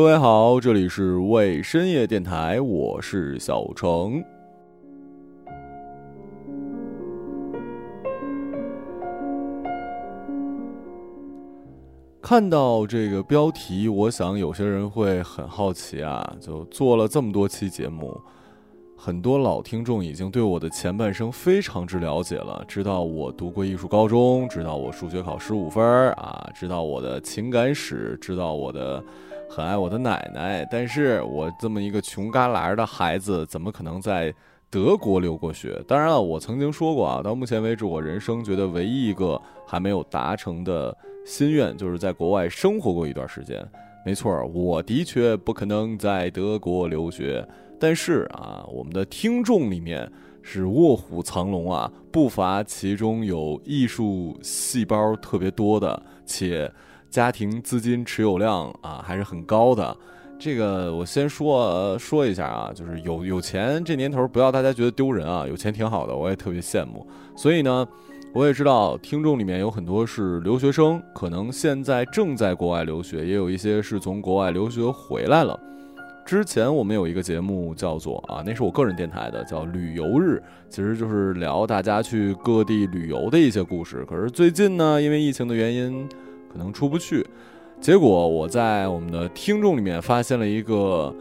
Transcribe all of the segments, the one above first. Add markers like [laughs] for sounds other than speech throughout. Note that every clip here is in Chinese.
各位好，这里是为深夜电台，我是小程。看到这个标题，我想有些人会很好奇啊，就做了这么多期节目。很多老听众已经对我的前半生非常之了解了，知道我读过艺术高中，知道我数学考十五分儿啊，知道我的情感史，知道我的很爱我的奶奶。但是我这么一个穷旮旯的孩子，怎么可能在德国留过学？当然了，我曾经说过啊，到目前为止，我人生觉得唯一一个还没有达成的心愿，就是在国外生活过一段时间。没错，我的确不可能在德国留学。但是啊，我们的听众里面是卧虎藏龙啊，不乏其中有艺术细胞特别多的，且家庭资金持有量啊还是很高的。这个我先说说一下啊，就是有有钱这年头不要大家觉得丢人啊，有钱挺好的，我也特别羡慕。所以呢，我也知道听众里面有很多是留学生，可能现在正在国外留学，也有一些是从国外留学回来了。之前我们有一个节目叫做啊，那是我个人电台的，叫旅游日，其实就是聊大家去各地旅游的一些故事。可是最近呢，因为疫情的原因，可能出不去。结果我在我们的听众里面发现了一个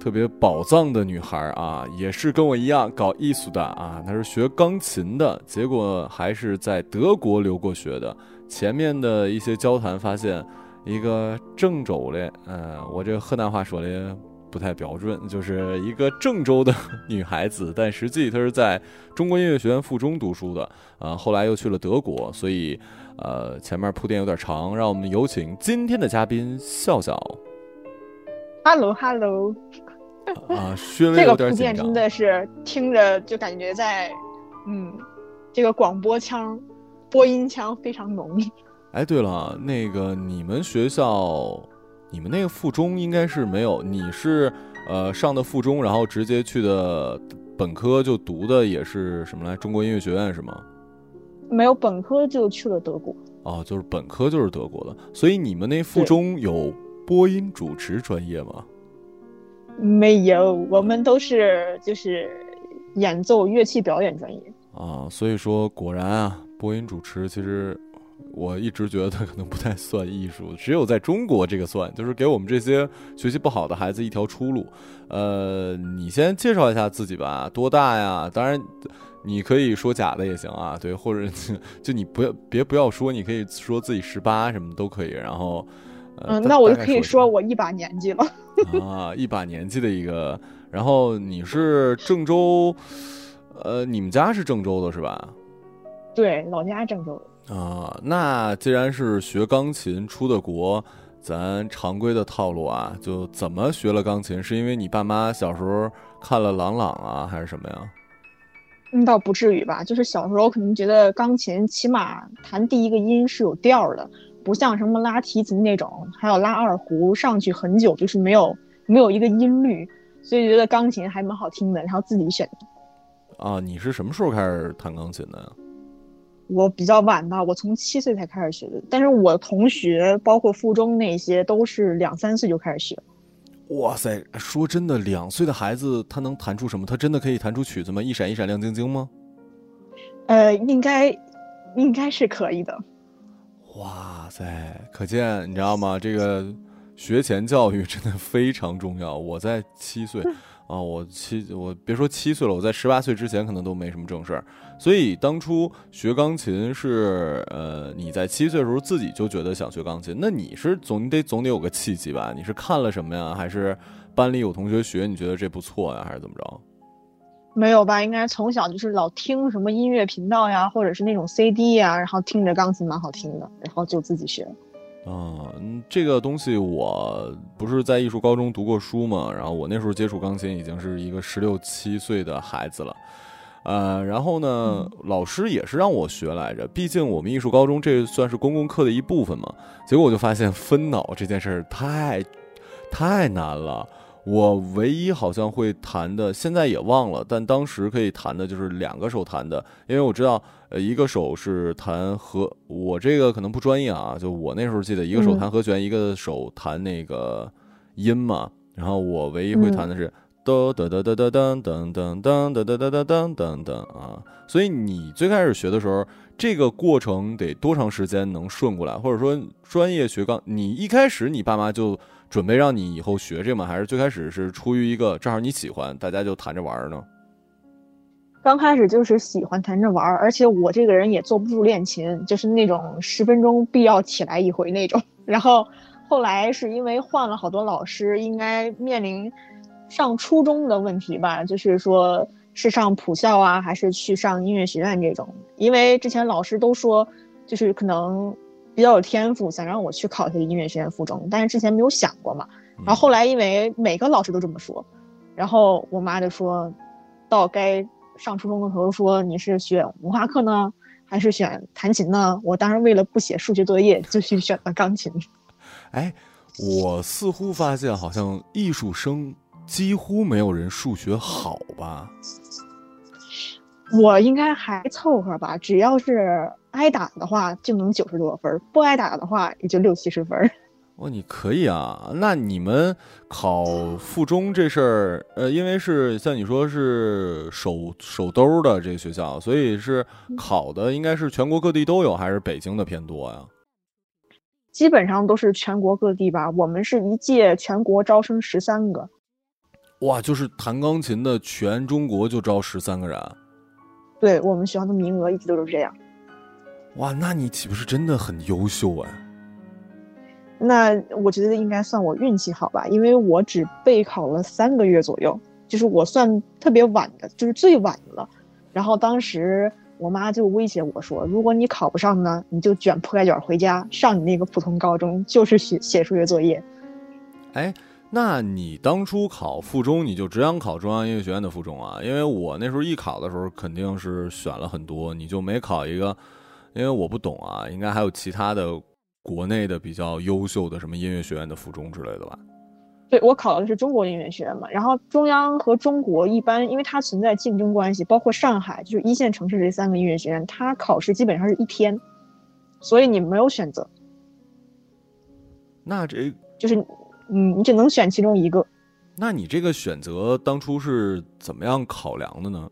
特别宝藏的女孩啊，也是跟我一样搞艺术的啊，她是学钢琴的，结果还是在德国留过学的。前面的一些交谈发现，一个郑州的，嗯，我这河南话说的。不太标准，就是一个郑州的 [laughs] 女孩子，但实际她是在中国音乐学院附中读书的，啊，后来又去了德国，所以，呃，前面铺垫有点长，让我们有请今天的嘉宾笑笑。Hello，Hello。[laughs] 啊，稍微有点紧张。真的是听着就感觉在，嗯，这个广播腔、播音腔非常浓。哎，对了，那个你们学校。你们那个附中应该是没有，你是呃上的附中，然后直接去的本科就读的也是什么来？中国音乐学院是吗？没有本科就去了德国。哦，就是本科就是德国的，所以你们那附中有播音主持专业吗？没有，我们都是就是演奏乐器表演专业。啊，所以说果然啊，播音主持其实。我一直觉得它可能不太算艺术，只有在中国这个算，就是给我们这些学习不好的孩子一条出路。呃，你先介绍一下自己吧，多大呀？当然，你可以说假的也行啊，对，或者 [laughs] 就你不要别不要说，你可以说自己十八什么都可以。然后，嗯，那我就可以说我一把年纪了啊，一把年纪的一个。然后你是郑州，呃，你们家是郑州的是吧？对，老家郑州。啊，那既然是学钢琴出的国，咱常规的套路啊，就怎么学了钢琴？是因为你爸妈小时候看了郎朗啊，还是什么呀？那倒不至于吧，就是小时候可能觉得钢琴起码弹第一个音是有调的，不像什么拉提琴那种，还要拉二胡上去很久，就是没有没有一个音律，所以觉得钢琴还蛮好听的，然后自己选的。啊，你是什么时候开始弹钢琴的呀？我比较晚吧，我从七岁才开始学的。但是我同学，包括附中那些，都是两三岁就开始学。哇塞，说真的，两岁的孩子他能弹出什么？他真的可以弹出曲子吗？一闪一闪亮晶晶吗？呃，应该，应该是可以的。哇塞，可见你知道吗？这个学前教育真的非常重要。我在七岁。[laughs] 啊，我七我别说七岁了，我在十八岁之前可能都没什么正事儿，所以当初学钢琴是呃你在七岁的时候自己就觉得想学钢琴，那你是总得总得有个契机吧？你是看了什么呀？还是班里有同学学，你觉得这不错呀？还是怎么着？没有吧？应该从小就是老听什么音乐频道呀，或者是那种 CD 呀，然后听着钢琴蛮好听的，然后就自己学。嗯，这个东西我不是在艺术高中读过书嘛，然后我那时候接触钢琴已经是一个十六七岁的孩子了，呃，然后呢，老师也是让我学来着，毕竟我们艺术高中这算是公共课的一部分嘛。结果我就发现分脑这件事儿太太难了。我唯一好像会弹的，现在也忘了，但当时可以弹的就是两个手弹的，因为我知道，呃，一个手是弹和，我这个可能不专业啊，就我那时候记得，一个手弹和弦，一个手弹那个音嘛，然后我唯一会弹的是噔噔噔噔噔噔噔噔噔噔噔噔噔噔噔啊。所以你最开始学的时候，这个过程得多长时间能顺过来？或者说专业学钢，你一开始你爸妈就准备让你以后学这个吗？还是最开始是出于一个正好你喜欢，大家就弹着玩呢？刚开始就是喜欢弹着玩儿，而且我这个人也坐不住练琴，就是那种十分钟必要起来一回那种。[laughs] 然后后来是因为换了好多老师，应该面临上初中的问题吧，就是说是上普校啊，还是去上音乐学院这种。因为之前老师都说，就是可能比较有天赋，想让我去考一个音乐学院附中，但是之前没有想过嘛。然后后来因为每个老师都这么说，然后我妈就说到该。上初中的时候说你是选文化课呢，还是选弹琴呢？我当时为了不写数学作业，就去选了钢琴。[laughs] 哎，我似乎发现好像艺术生几乎没有人数学好吧？我应该还凑合吧，只要是挨打的话就能九十多分，不挨打的话也就六七十分。哦，你可以啊。那你们考附中这事儿，呃，因为是像你说是首首兜的这个学校，所以是考的应该是全国各地都有，还是北京的偏多呀？基本上都是全国各地吧。我们是一届全国招生十三个。哇，就是弹钢琴的全中国就招十三个人。对我们学校的名额一直都是这样。哇，那你岂不是真的很优秀哎？那我觉得应该算我运气好吧，因为我只备考了三个月左右，就是我算特别晚的，就是最晚的了。然后当时我妈就威胁我说：“如果你考不上呢，你就卷铺盖卷回家，上你那个普通高中，就是写写数学作业。”哎，那你当初考附中，你就只想考中央音乐学院的附中啊？因为我那时候艺考的时候肯定是选了很多，你就没考一个？因为我不懂啊，应该还有其他的。国内的比较优秀的什么音乐学院的附中之类的吧？对我考的是中国音乐学院嘛，然后中央和中国一般，因为它存在竞争关系，包括上海就是一线城市这三个音乐学院，它考试基本上是一天，所以你没有选择。那这就是，嗯，你只能选其中一个。那你这个选择当初是怎么样考量的呢？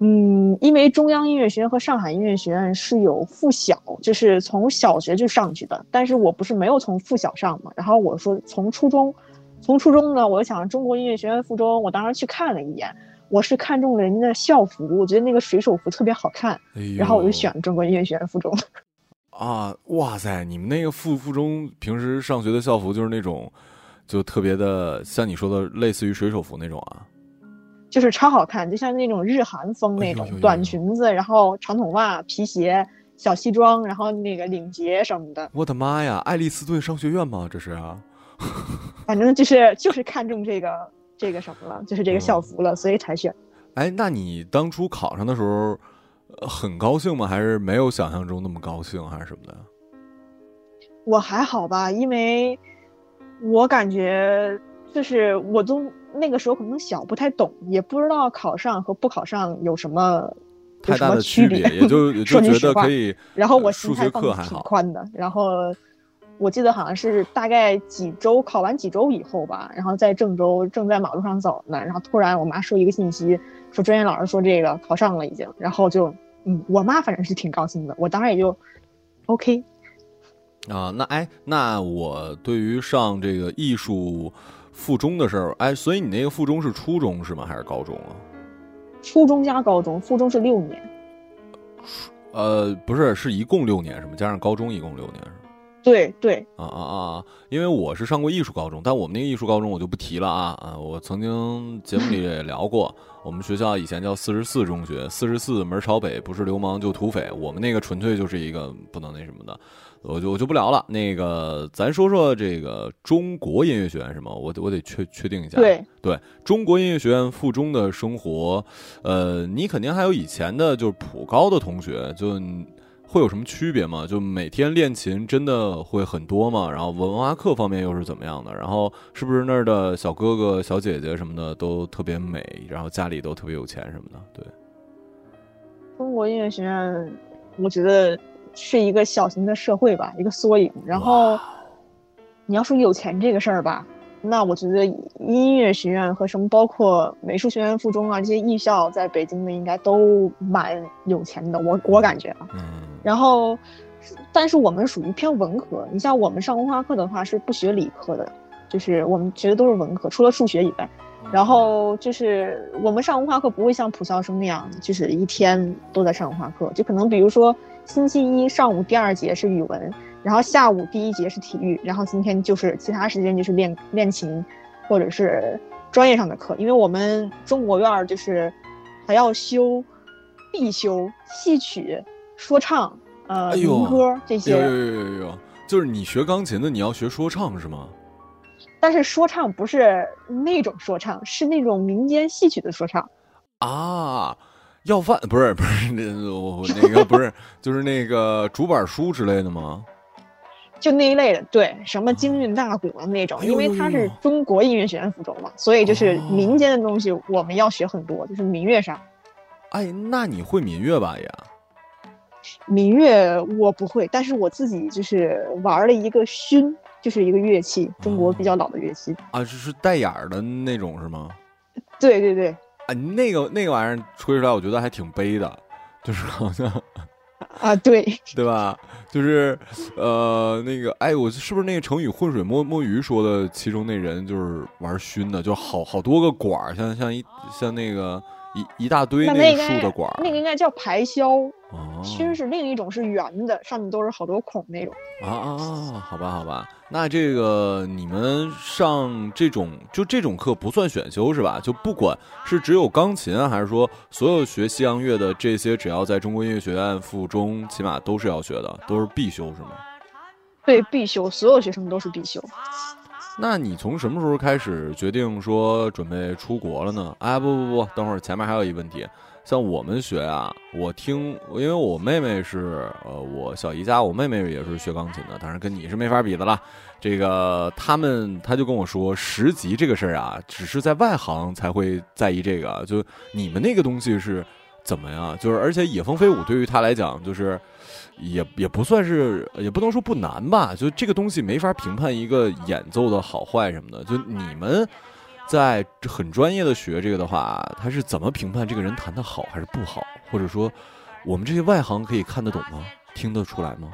嗯，因为中央音乐学院和上海音乐学院是有附小，就是从小学就上去的。但是我不是没有从附小上嘛，然后我说从初中，从初中呢，我就想中国音乐学院附中，我当时去看了一眼，我是看中了人家的校服，我觉得那个水手服特别好看，然后我就选了中国音乐学院附中。[laughs] 啊，哇塞，你们那个附附中平时上学的校服就是那种，就特别的像你说的类似于水手服那种啊。就是超好看，就像那种日韩风那种短裙子，然后长筒袜、皮鞋、小西装，然后那个领结什么的。我的妈呀，爱丽斯顿商学院吗？这是啊。[laughs] 反正就是就是看中这个这个什么了，就是这个校服了，所以才选。哎，那你当初考上的时候，很高兴吗？还是没有想象中那么高兴，还是什么的？我还好吧，因为我感觉就是我都。那个时候可能小，不太懂，也不知道考上和不考上有什么太大的区别，也就 [laughs] 也就觉得可以。然后我心态放的挺宽的，然后我记得好像是大概几周考完几周以后吧，然后在郑州正在马路上走呢，然后突然我妈说一个信息，说专业老师说这个考上了已经，然后就嗯，我妈反正是挺高兴的，我当然也就 OK。啊，那哎，那我对于上这个艺术。附中的事儿，哎，所以你那个附中是初中是吗？还是高中啊？初中加高中，附中是六年。呃，不是，是一共六年是吗？加上高中一共六年是吗？对对。啊啊啊！因为我是上过艺术高中，但我们那个艺术高中我就不提了啊啊！我曾经节目里也聊过，[laughs] 我们学校以前叫四十四中学，四十四门朝北，不是流氓就土匪，我们那个纯粹就是一个不能那什么的。我就我就不聊了。那个，咱说说这个中国音乐学院是吗？我我得确确定一下。对对，中国音乐学院附中的生活，呃，你肯定还有以前的，就是普高的同学，就会有什么区别吗？就每天练琴真的会很多吗？然后文化课方面又是怎么样的？然后是不是那儿的小哥哥小姐姐什么的都特别美？然后家里都特别有钱什么的？对，中国音乐学院，我觉得。是一个小型的社会吧，一个缩影。然后，你要说有钱这个事儿吧，那我觉得音乐学院和什么包括美术学院附中啊这些艺校，在北京的应该都蛮有钱的，我我感觉啊。嗯。然后，但是我们属于偏文科，你像我们上文化课的话是不学理科的，就是我们学的都是文科，除了数学以外。然后就是我们上文化课不会像普校生那样，就是一天都在上文化课，就可能比如说星期一上午第二节是语文，然后下午第一节是体育，然后今天就是其他时间就是练练琴，或者是专业上的课。因为我们中国院儿就是还要修必修戏曲、说唱、呃民歌这些。有有有有有，就是你学钢琴的，你要学说唱是吗？但是说唱不是那种说唱，是那种民间戏曲的说唱，啊，要饭不是不是 [laughs] 那我那个不是就是那个竹板书之类的吗？就那一类的，对，什么京韵大鼓的那种，因为它是中国音乐学院附中嘛，所以就是民间的东西我们要学很多，就是民乐上。哎，那你会民乐吧也？民乐我不会，但是我自己就是玩了一个埙。就是一个乐器，中国比较老的乐器啊，就是带眼儿的那种是吗？对对对，啊，那个那个玩意儿吹出来，我觉得还挺悲的，就是好像啊，对对吧？就是呃，那个哎，我是不是那个成语“浑水摸摸鱼”说的？其中那人就是玩熏的，就好好多个管儿，像像一像那个。一一大堆那个竖的管那个应该叫排箫，熏是另一种，是圆的，上面都是好多孔那种。啊啊啊！好吧，好吧，那这个你们上这种就这种课不算选修是吧？就不管是只有钢琴，还是说所有学西洋乐的这些，只要在中国音乐学院附中，起码都是要学的，都是必修是吗？对，必修，所有学生都是必修。那你从什么时候开始决定说准备出国了呢？哎，不不不，等会儿前面还有一个问题。像我们学啊，我听，因为我妹妹是呃，我小姨家，我妹妹也是学钢琴的，当然跟你是没法比的了。这个他们他就跟我说，十级这个事儿啊，只是在外行才会在意这个，就你们那个东西是怎么样？就是而且野蜂飞舞对于他来讲就是。也也不算是，也不能说不难吧。就这个东西没法评判一个演奏的好坏什么的。就你们在很专业的学这个的话，他是怎么评判这个人弹的好还是不好？或者说，我们这些外行可以看得懂吗？听得出来吗？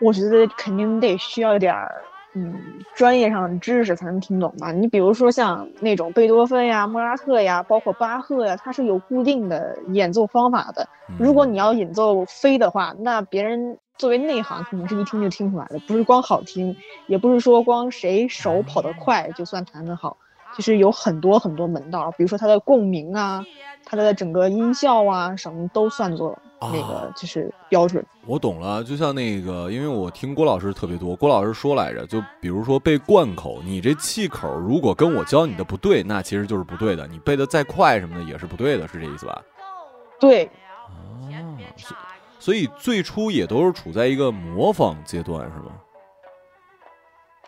我觉得肯定得需要点儿。嗯，专业上的知识才能听懂吧？你比如说像那种贝多芬呀、莫扎特呀，包括巴赫呀，它是有固定的演奏方法的。如果你要演奏飞的话，那别人作为内行肯定是一听就听出来的，不是光好听，也不是说光谁手跑得快就算弹得好，就是有很多很多门道。比如说它的共鸣啊，它的整个音效啊，什么都算作。那个就是标准，我懂了。就像那个，因为我听郭老师特别多，郭老师说来着，就比如说背贯口，你这气口如果跟我教你的不对，那其实就是不对的。你背的再快什么的也是不对的，是这意思吧？对。啊，所以最初也都是处在一个模仿阶段，是吗？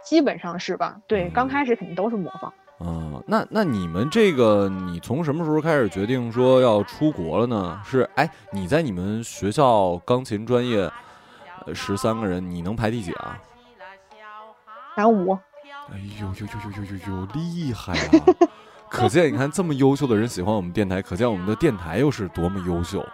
基本上是吧？对，刚开始肯定都是模仿。啊，那那你们这个，你从什么时候开始决定说要出国了呢？是哎，你在你们学校钢琴专业，十三个人，你能排第几啊？排五。哎呦呦呦呦呦呦呦，厉害啊！可见你看这么优秀的人喜欢我们电台，可见我们的电台又是多么优秀，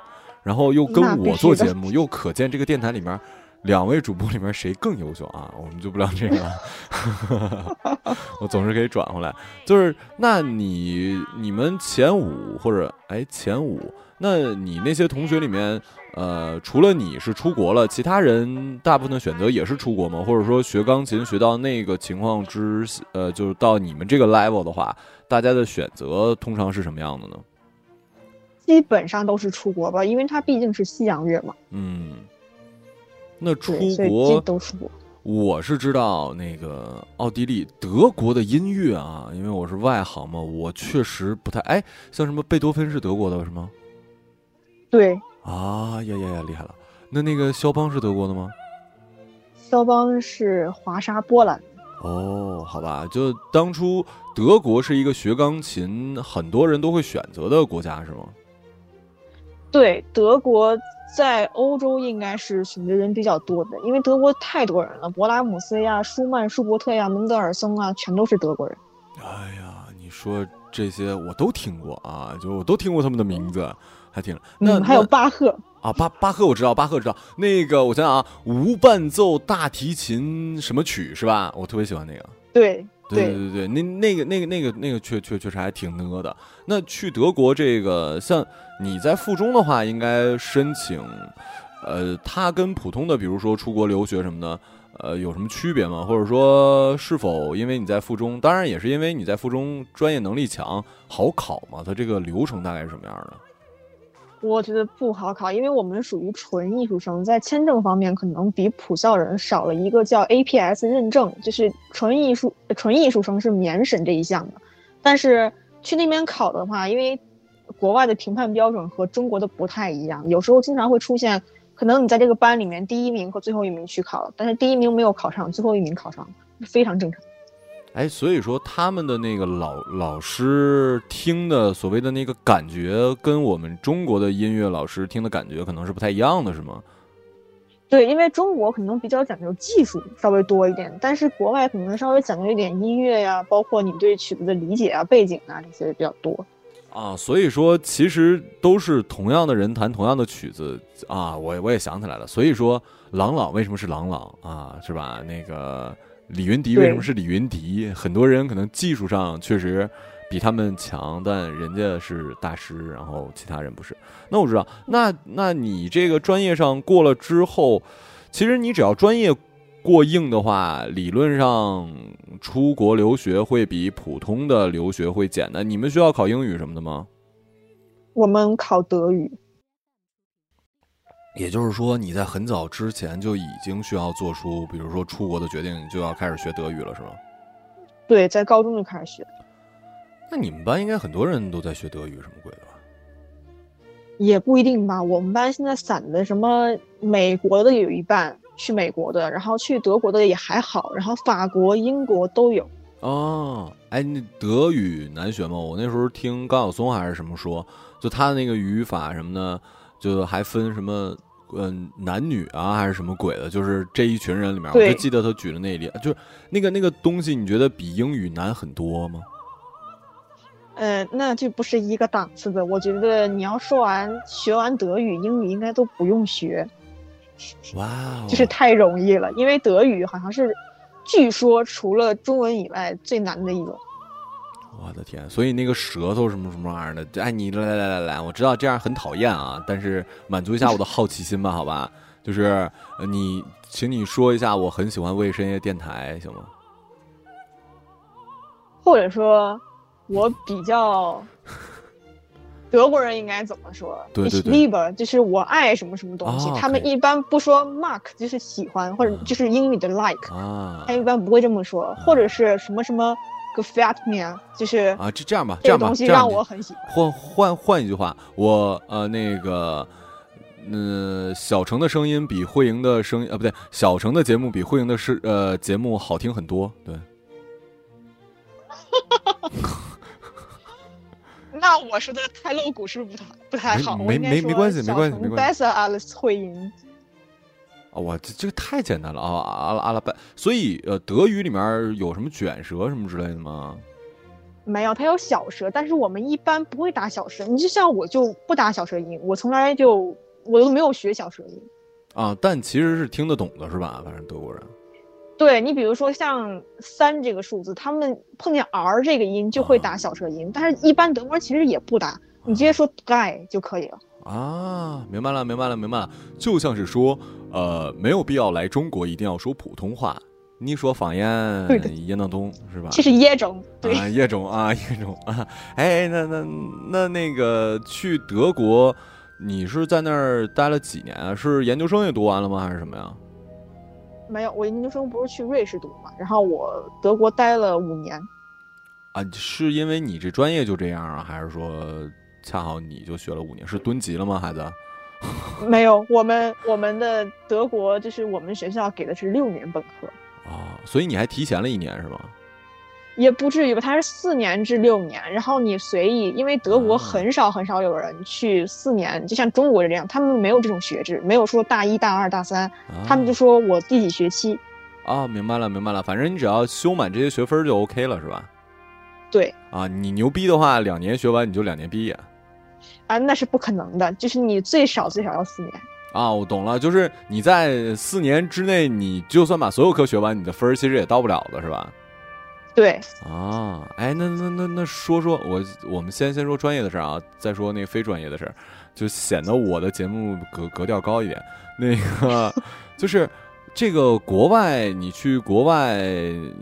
然后又跟我做节目，又可见这个电台里面。两位主播里面谁更优秀啊？[laughs] 我们就不聊这个了，[laughs] 我总是可以转回来。就是那你你们前五或者哎前五，那你那些同学里面，呃，除了你是出国了，其他人大部分的选择也是出国吗？或者说学钢琴学到那个情况之呃，就是到你们这个 level 的话，大家的选择通常是什么样的呢？基本上都是出国吧，因为它毕竟是西洋乐嘛。嗯。那出国都出国，我是知道那个奥地利、德国的音乐啊，因为我是外行嘛，我确实不太哎，像什么贝多芬是德国的，是吗？对啊呀呀呀，厉害了！那那个肖邦是德国的吗？肖邦是华沙波兰。哦，好吧，就当初德国是一个学钢琴很多人都会选择的国家，是吗？对，德国在欧洲应该是选择人比较多的，因为德国太多人了，勃拉姆斯呀、舒曼、舒伯特呀、门德尔松啊，全都是德国人。哎呀，你说这些我都听过啊，就我都听过他们的名字，还挺那还有巴赫啊，巴巴赫我知道，巴赫知道那个，我想想啊，无伴奏大提琴什么曲是吧？我特别喜欢那个。对对对对对，那那个那个那个那个确确确实还挺呢的。那去德国这个像。你在附中的话，应该申请，呃，它跟普通的，比如说出国留学什么的，呃，有什么区别吗？或者说，是否因为你在附中，当然也是因为你在附中专业能力强，好考吗？它这个流程大概是什么样的？我觉得不好考，因为我们属于纯艺术生，在签证方面可能比普校人少了一个叫 APS 认证，就是纯艺术纯艺术生是免审这一项的。但是去那边考的话，因为国外的评判标准和中国的不太一样，有时候经常会出现，可能你在这个班里面第一名和最后一名去考，但是第一名没有考上，最后一名考上，非常正常。哎，所以说他们的那个老老师听的所谓的那个感觉，跟我们中国的音乐老师听的感觉可能是不太一样的，是吗？对，因为中国可能比较讲究技术稍微多一点，但是国外可能稍微讲究一点音乐呀，包括你对曲子的理解啊、背景啊这些比较多。啊，所以说其实都是同样的人弹同样的曲子啊，我我也想起来了。所以说郎朗为什么是郎朗啊，是吧？那个李云迪为什么是李云迪？很多人可能技术上确实比他们强，但人家是大师，然后其他人不是。那我知道，那那你这个专业上过了之后，其实你只要专业。过硬的话，理论上出国留学会比普通的留学会简单。你们需要考英语什么的吗？我们考德语。也就是说，你在很早之前就已经需要做出，比如说出国的决定，就要开始学德语了，是吗？对，在高中就开始学。那你们班应该很多人都在学德语，什么鬼的吧？也不一定吧。我们班现在散的，什么美国的有一半。去美国的，然后去德国的也还好，然后法国、英国都有。哦，哎，那德语难学吗？我那时候听高晓松还是什么说，就他的那个语法什么的，就还分什么，嗯，男女啊，还是什么鬼的？就是这一群人里面，我就记得他举了那例，就是那个那个东西，你觉得比英语难很多吗？呃，那就不是一个档次的。我觉得你要说完学完德语，英语应该都不用学。哇，就是太容易了，因为德语好像是，据说除了中文以外最难的一种。我的天，所以那个舌头什么什么玩意儿的，哎，你来来来来来，我知道这样很讨厌啊，但是满足一下我的好奇心吧，好吧，就是你，请你说一下，我很喜欢卫生夜电台，行吗？或者说，我比较。[laughs] 德国人应该怎么说？对对对，就是我爱什么什么东西。他们一般不说 mark，就是喜欢，或者就是英语的 like。啊，他一般不会这么说，或者是什么什么 gefällt mir，就是啊，这这样吧，这样吧，东西让我很喜欢。换换换一句话，我呃那个，嗯，小程的声音比慧莹的声音，呃，不对，小程的节目比慧莹的是呃节目好听很多，对。[laughs] 那我说的太露骨是不是不太不太好？没没没关系，没关系，没关系。Bessa Alice 会赢。啊，哇，这这个太简单了啊！阿拉阿拉拜，所以呃，德语里面有什么卷舌什么之类的吗？没有，它有小舌，但是我们一般不会打小舌。你就像我就不打小舌音，我从来就我都没有学小舌音。啊，但其实是听得懂的，是吧？反正德国人。对你，比如说像三这个数字，他们碰见 r 这个音就会打小舌音，但是一般德国人其实也不打，你直接说 guy 就可以了。啊，明白了，明白了，明白了，就像是说，呃，没有必要来中国一定要说普通话，你说方言也能懂，是吧？其实也中，对，也中啊，也中啊。[laughs] 哎，那那那那个去德国，你是在那儿待了几年啊？是研究生也读完了吗？还是什么呀？没有，我研究生不是去瑞士读嘛，然后我德国待了五年。啊，是因为你这专业就这样啊，还是说恰好你就学了五年？是蹲级了吗，孩子？[laughs] 没有，我们我们的德国就是我们学校给的是六年本科。啊，所以你还提前了一年是吗？也不至于吧，它是四年至六年，然后你随意，因为德国很少很少有人去四年，就像中国人这样，他们没有这种学制，没有说大一大二大三，他们就说我第几学期。啊，明白了明白了，反正你只要修满这些学分就 OK 了，是吧？对。啊，你牛逼的话，两年学完你就两年毕业。啊，那是不可能的，就是你最少最少要四年。啊，我懂了，就是你在四年之内，你就算把所有课学完，你的分儿其实也到不了的，是吧？对。啊，哎，那那那那说说我，我们先先说专业的事儿啊，再说那个非专业的事儿，就显得我的节目格格调高一点。那个 [laughs] 就是。这个国外，你去国外，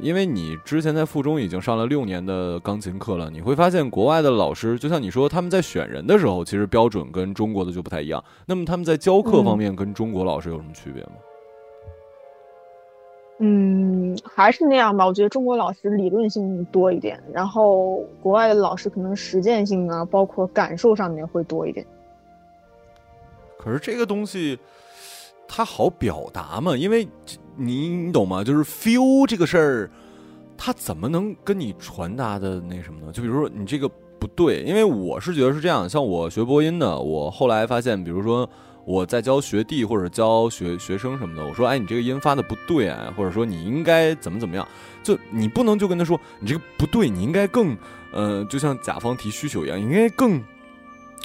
因为你之前在附中已经上了六年的钢琴课了，你会发现国外的老师，就像你说，他们在选人的时候，其实标准跟中国的就不太一样。那么他们在教课方面跟中国老师有什么区别吗？嗯，还是那样吧。我觉得中国老师理论性多一点，然后国外的老师可能实践性啊，包括感受上面会多一点。可是这个东西。他好表达嘛？因为你你懂吗？就是 feel 这个事儿，他怎么能跟你传达的那什么呢？就比如说你这个不对，因为我是觉得是这样。像我学播音的，我后来发现，比如说我在教学弟或者教学学生什么的，我说，哎，你这个音发的不对啊，或者说你应该怎么怎么样，就你不能就跟他说你这个不对，你应该更，呃，就像甲方提需求一样，应该更。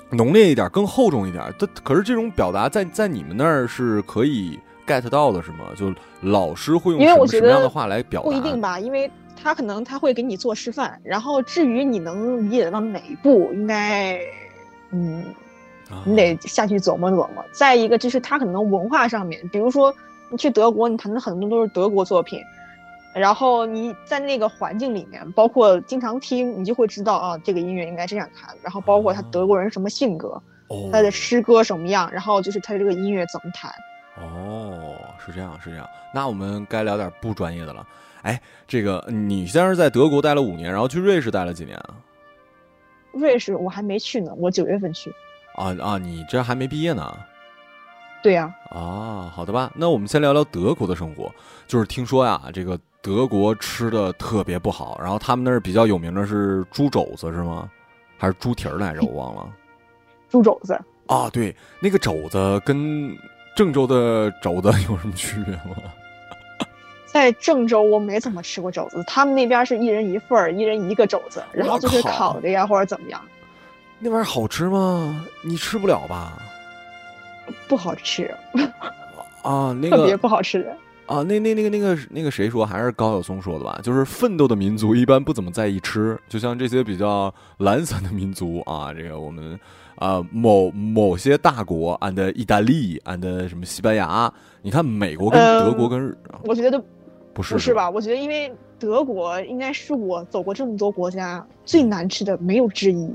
浓烈一点，更厚重一点。但可是这种表达在在你们那儿是可以 get 到的，是吗？就老师会用什么什么样的话来表达？不一定吧，因为他可能他会给你做示范，然后至于你能理解到哪一步，应该，嗯，你得下去琢磨琢磨。再一个就是他可能文化上面，比如说你去德国，你谈的很多都是德国作品。然后你在那个环境里面，包括经常听，你就会知道啊，这个音乐应该这样弹。然后包括他德国人什么性格，他的诗歌什么样，然后就是他这个音乐怎么弹。哦，是这样，是这样。那我们该聊点不专业的了。哎，这个你先是在德国待了五年，然后去瑞士待了几年啊？瑞士我还没去呢，我九月份去。啊啊，你这还没毕业呢？对呀。啊，好的吧。那我们先聊聊德国的生活。就是听说呀，这个。德国吃的特别不好，然后他们那儿比较有名的是猪肘子，是吗？还是猪蹄儿来着？我忘了。猪肘子啊，对，那个肘子跟郑州的肘子有什么区别吗？[laughs] 在郑州我没怎么吃过肘子，他们那边是一人一份儿，一人一个肘子，然后就是烤的呀，或者怎么样。那玩意儿好吃吗？你吃不了吧？不好吃。啊，那个特别不好吃。啊，那那那个那个那个谁说？还是高晓松说的吧？就是奋斗的民族一般不怎么在意吃，就像这些比较 [laughs] 懒散的民族啊，这个我们啊某某些大国，，and 意大利，，and 什么西班牙，你看美国跟德国跟，我觉得不是不是吧？我觉得因为德国应该是我走过这么多国家最难吃的，没有之一。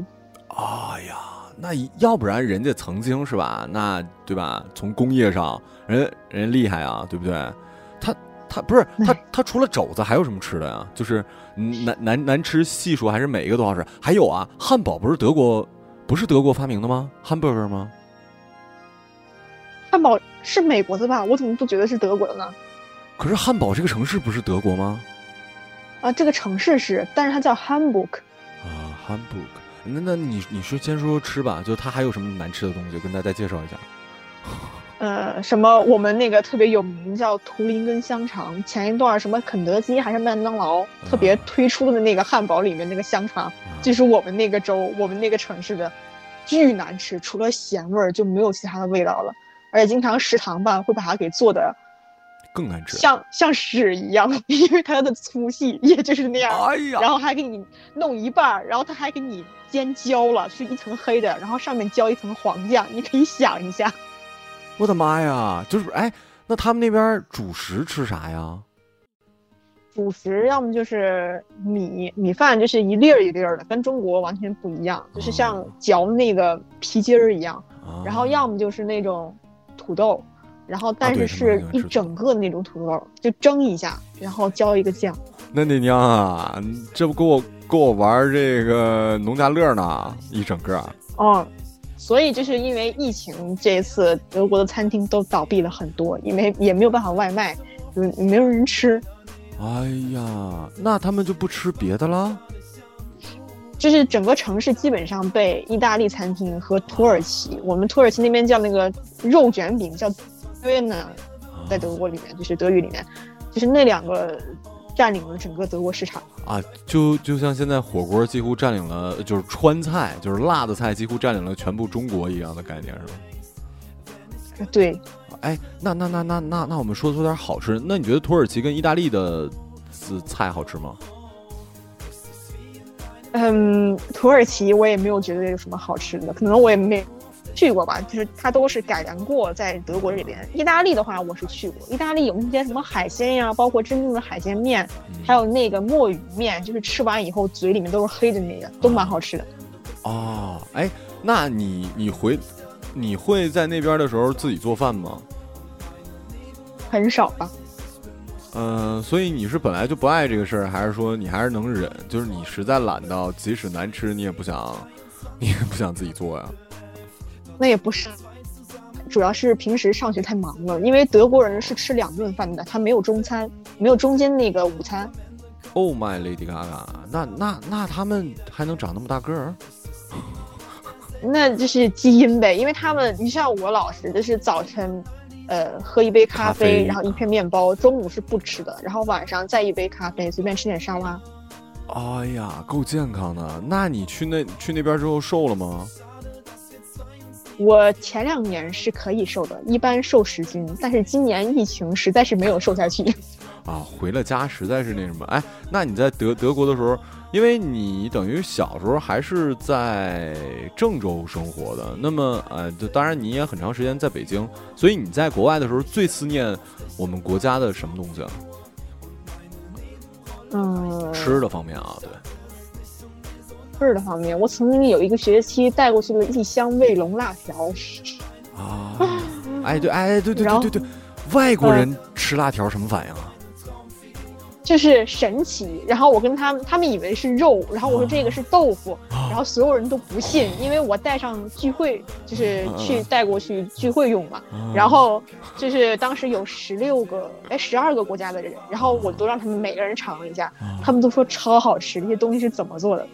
哎呀，那要不然人家曾经是吧？那对吧？从工业上，人人厉害啊，对不对？他不是他，他除了肘子还有什么吃的呀？就是难难难吃系数还是每一个都好吃？还有啊，汉堡不是德国，不是德国发明的吗？hamburger 吗？汉堡是美国的吧？我怎么不觉得是德国的呢？可是汉堡这个城市不是德国吗？啊，这个城市是，但是它叫 Hamburg。啊，Hamburg。那那你你说先说吃吧，就它还有什么难吃的东西，跟大家介绍一下。呃，什么？我们那个特别有名叫图林根香肠。前一段什么肯德基还是麦当劳特别推出的那个汉堡里面那个香肠，就是我们那个州、我们那个城市的，巨难吃，除了咸味儿就没有其他的味道了。而且经常食堂吧会把它给做的更难吃，像像屎一样，[laughs] 因为它的粗细也就是那样。哎呀，然后还给你弄一半，然后他还给你煎焦了，是一层黑的，然后上面浇一层黄酱，你可以想一下。我的妈呀！就是哎，那他们那边主食吃啥呀？主食要么就是米米饭，就是一粒儿一粒儿的，跟中国完全不一样，就是像嚼那个皮筋儿一样。然后要么就是那种土豆，然后但是是一整个的那种土豆，就蒸一下，然后浇一个酱。那你娘啊，这不跟我跟我玩这个农家乐呢？一整个。哦。所以就是因为疫情，这一次德国的餐厅都倒闭了很多，因为也没有办法外卖，就没有人吃。哎呀，那他们就不吃别的了？就是整个城市基本上被意大利餐厅和土耳其，我们土耳其那边叫那个肉卷饼叫 d ö n 在德国里面就是德语里面，就是那两个占领了整个德国市场啊，就就像现在火锅几乎占领了，就是川菜，就是辣的菜几乎占领了全部中国一样的概念，是吧？对。哎，那那那那那那我们说说点好吃，那你觉得土耳其跟意大利的菜好吃吗？嗯，土耳其我也没有觉得有什么好吃的，可能我也没去过吧。就是它都是改良过在德国这边。意大利的话，我是去过。意大利有那些什么海鲜呀，包括真正的海鲜面，还有那个墨鱼面，就是吃完以后嘴里面都是黑的那个，都蛮好吃的。哦，哎，那你你回你会在那边的时候自己做饭吗？很少吧。嗯，所以你是本来就不爱这个事儿，还是说你还是能忍？就是你实在懒到，即使难吃，你也不想，[laughs] 你也不想自己做呀？那也不是，主要是平时上学太忙了。因为德国人是吃两顿饭的，他没有中餐，没有中间那个午餐。Oh my lady Gaga，那那那他们还能长那么大个儿？[laughs] 那就是基因呗，因为他们，你像我老师，就是早晨。呃，喝一杯咖啡，然后一片面包，中午是不吃的，然后晚上再一杯咖啡，随便吃点沙拉。哎呀，够健康的。那你去那去那边之后瘦了吗？我前两年是可以瘦的，一般瘦十斤，但是今年疫情实在是没有瘦下去。[laughs] 啊，回了家实在是那什么。哎，那你在德德国的时候？因为你等于小时候还是在郑州生活的，那么呃，就当然你也很长时间在北京，所以你在国外的时候最思念我们国家的什么东西啊？嗯，吃的方面啊，对，吃的方面，我曾经有一个学期带过去了一箱卫龙辣条。啊，哎对哎对对对对对，外国人吃辣条什么反应啊？就是神奇，然后我跟他们，他们以为是肉，然后我说这个是豆腐，然后所有人都不信，因为我带上聚会，就是去带过去聚会用嘛。然后就是当时有十六个，哎，十二个国家的人，然后我都让他们每个人尝一下，他们都说超好吃，这些东西是怎么做的？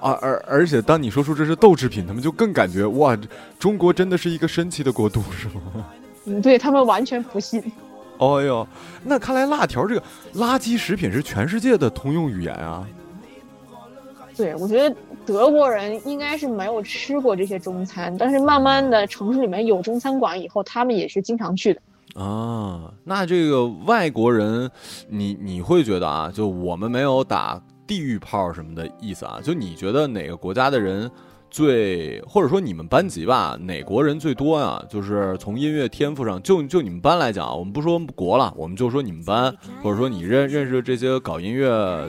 啊，而而且当你说出这是豆制品，他们就更感觉哇，中国真的是一个神奇的国度，是吗？嗯，对他们完全不信。[laughs] 哦哟，那看来辣条这个垃圾食品是全世界的通用语言啊。对，我觉得德国人应该是没有吃过这些中餐，但是慢慢的城市里面有中餐馆以后，他们也是经常去的。啊，那这个外国人，你你会觉得啊，就我们没有打地域炮什么的意思啊，就你觉得哪个国家的人？最或者说你们班级吧，哪国人最多啊？就是从音乐天赋上，就就你们班来讲，我们不说国了，我们就说你们班，或者说你认认识这些搞音乐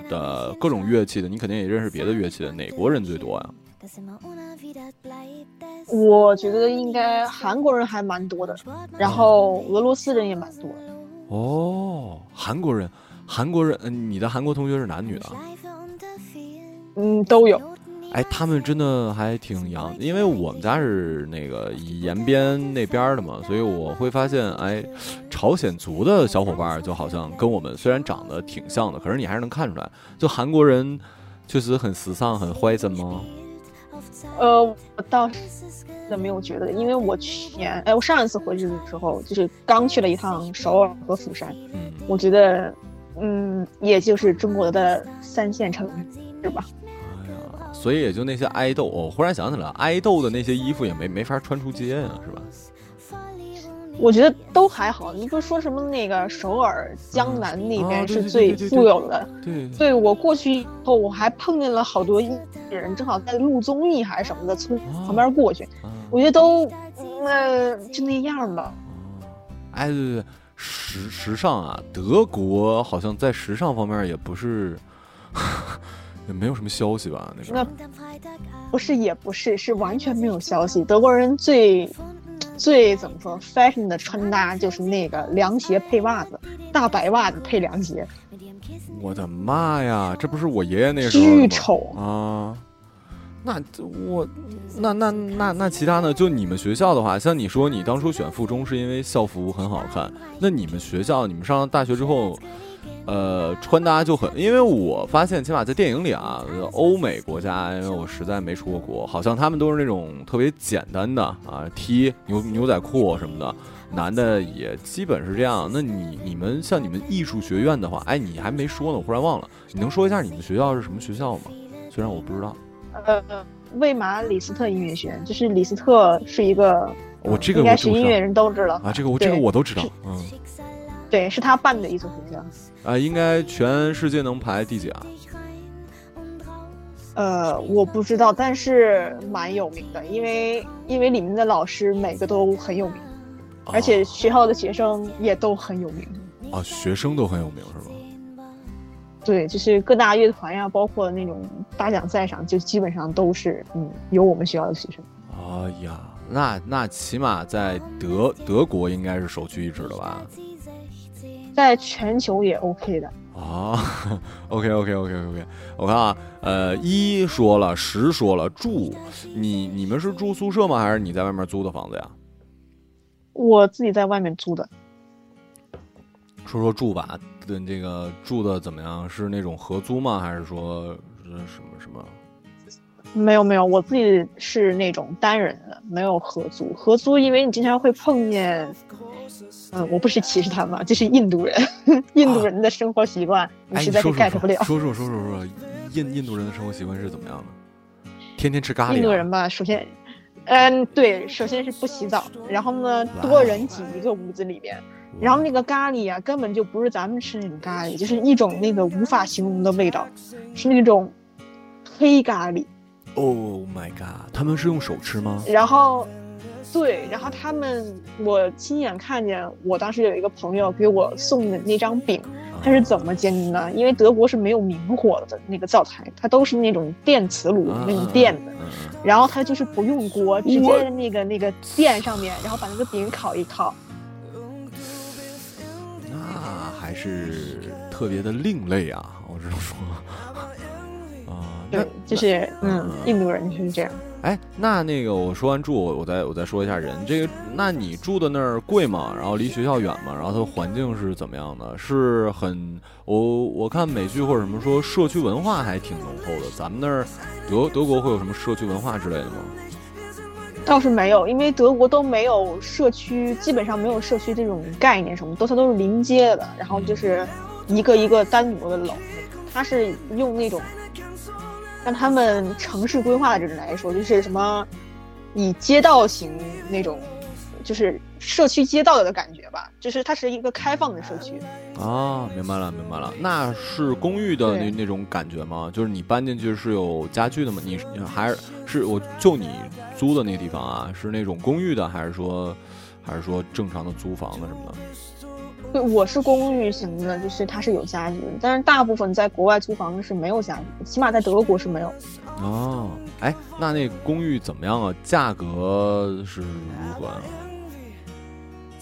的各种乐器的，你肯定也认识别的乐器的，哪国人最多呀？我觉得应该韩国人还蛮多的，然后俄罗斯人也蛮多。哦，韩国人，韩国人，嗯，你的韩国同学是男女的？嗯，都有。哎，他们真的还挺洋，因为我们家是那个延边那边的嘛，所以我会发现，哎，朝鲜族的小伙伴就好像跟我们虽然长得挺像的，可是你还是能看出来，就韩国人确实很时尚、很怀真吗？呃，我倒是没有觉得，因为我去年，哎，我上一次回去的时候，就是刚去了一趟首尔和釜山，嗯，我觉得，嗯，也就是中国的三线城市吧。哎呀所以也就那些爱豆，我忽然想起来，爱豆的那些衣服也没没法穿出街呀，是吧？我觉得都还好。你不是说什么那个首尔江南那边是最富有的？对，对我过去以后，我还碰见了好多艺人，正好在录综艺还是什么的，从旁边过去。我觉得都，那就那样吧。哎，对对对，时时尚啊，德国好像在时尚方面也不是。也没有什么消息吧？那那不是也不是，是完全没有消息。德国人最最怎么说，fashion 的穿搭就是那个凉鞋配袜子，大白袜子配凉鞋。我的妈呀，这不是我爷爷那时候巨丑啊！那我那那那那其他呢？就你们学校的话，像你说你当初选附中是因为校服很好看，那你们学校你们上了大学之后？呃，穿搭就很，因为我发现起码在电影里啊，欧美国家，因为我实在没出过国，好像他们都是那种特别简单的啊，T 牛牛仔裤什么的，男的也基本是这样。那你你们像你们艺术学院的话，哎，你还没说呢，我忽然忘了，你能说一下你们学校是什么学校吗？虽然我不知道。呃，魏玛李斯特音乐学院，就是李斯特是一个，我这个应该是音乐人都知道啊，这个我这个我都知道，嗯。对，是他办的一所学校。啊，应该全世界能排第几啊？呃，我不知道，但是蛮有名的，因为因为里面的老师每个都很有名，而且学校的学生也都很有名。啊，学生都很有名是吗？对，就是各大乐团呀，包括那种大奖赛上，就基本上都是嗯有我们学校的学生。哎呀，那那起码在德德国应该是首屈一指的吧？在全球也 OK 的啊，OK OK OK OK，我看啊，呃，一说了，十说了，住，你你们是住宿舍吗？还是你在外面租的房子呀？我自己在外面租的。说说住吧，这个住的怎么样？是那种合租吗？还是说什么什么？没有没有，我自己是那种单人的，没有合租。合租，因为你经常会碰见。嗯，我不是歧视他们，这是印度人，[laughs] 印度人的生活习惯，你实在是 get 不了。说说说说说，印印度人的生活习惯是怎么样的？天天吃咖喱。印度人吧，首先，嗯，对，首先是不洗澡，然后呢，多人挤一个屋子里边，然后那个咖喱啊，根本就不是咱们吃那种咖喱，就是一种那个无法形容的味道，是那种黑咖喱。Oh my god！他们是用手吃吗？然后。对，然后他们，我亲眼看见，我当时有一个朋友给我送的那张饼，他是怎么煎的呢？因为德国是没有明火的那个灶台，它都是那种电磁炉那种电的，然后它就是不用锅，直接那个那个电上面，然后把那个饼烤一烤。那还是特别的另类啊，我只能说，啊，对，就是嗯，印度人就是这样。哎，那那个我说完住，我再我再说一下人。这个，那你住的那儿贵吗？然后离学校远吗？然后它环境是怎么样的？是很我我看美剧或者什么说社区文化还挺浓厚的。咱们那儿德德国会有什么社区文化之类的吗？倒是没有，因为德国都没有社区，基本上没有社区这种概念，什么都它都是临街的，然后就是一个一个单独的楼，它是用那种。让他们城市规划的人来说，就是什么，以街道型那种，就是社区街道的感觉吧，就是它是一个开放的社区。啊，明白了，明白了，那是公寓的那那种感觉吗？就是你搬进去是有家具的吗？你还是是我就你租的那个地方啊，是那种公寓的，还是说还是说正常的租房的什么的？对，我是公寓型的，就是它是有家具，但是大部分在国外租房是没有家具，起码在德国是没有。哦，哎，那那公寓怎么样啊？价格是如何啊？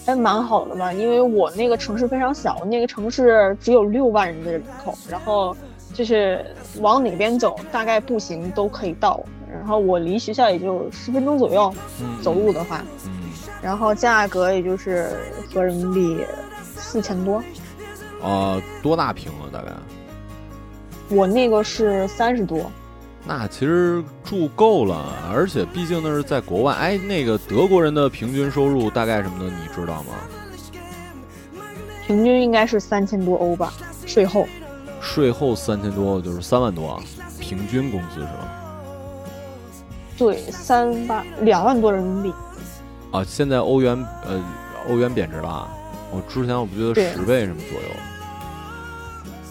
还，蛮好的吧？因为我那个城市非常小，那个城市只有六万人的人口，然后就是往哪边走，大概步行都可以到，然后我离学校也就十分钟左右，走路的话，然后价格也就是合人民币。四千多，呃，多大平啊？大概？我那个是三十多，那其实住够了，而且毕竟那是在国外。哎，那个德国人的平均收入大概什么的，你知道吗？平均应该是三千多欧吧，税后。税后三千多就是三万多，平均工资是吧？对，三八两万多人民币。啊，现在欧元呃，欧元贬值了。我之前我不觉得十倍什么左右，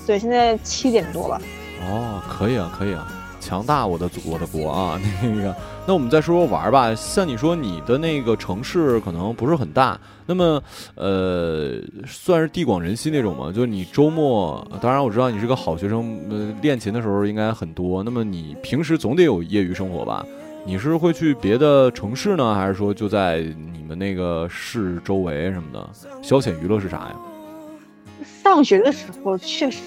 对，现在七点多了。哦，可以啊，可以啊，强大我的祖我的国啊！[laughs] 那个，那我们再说说玩吧。像你说你的那个城市可能不是很大，那么呃，算是地广人稀那种吗？就是你周末，当然我知道你是个好学生，呃，练琴的时候应该很多。那么你平时总得有业余生活吧？你是会去别的城市呢，还是说就在你们那个市周围什么的？消遣娱乐是啥呀？上学的时候确实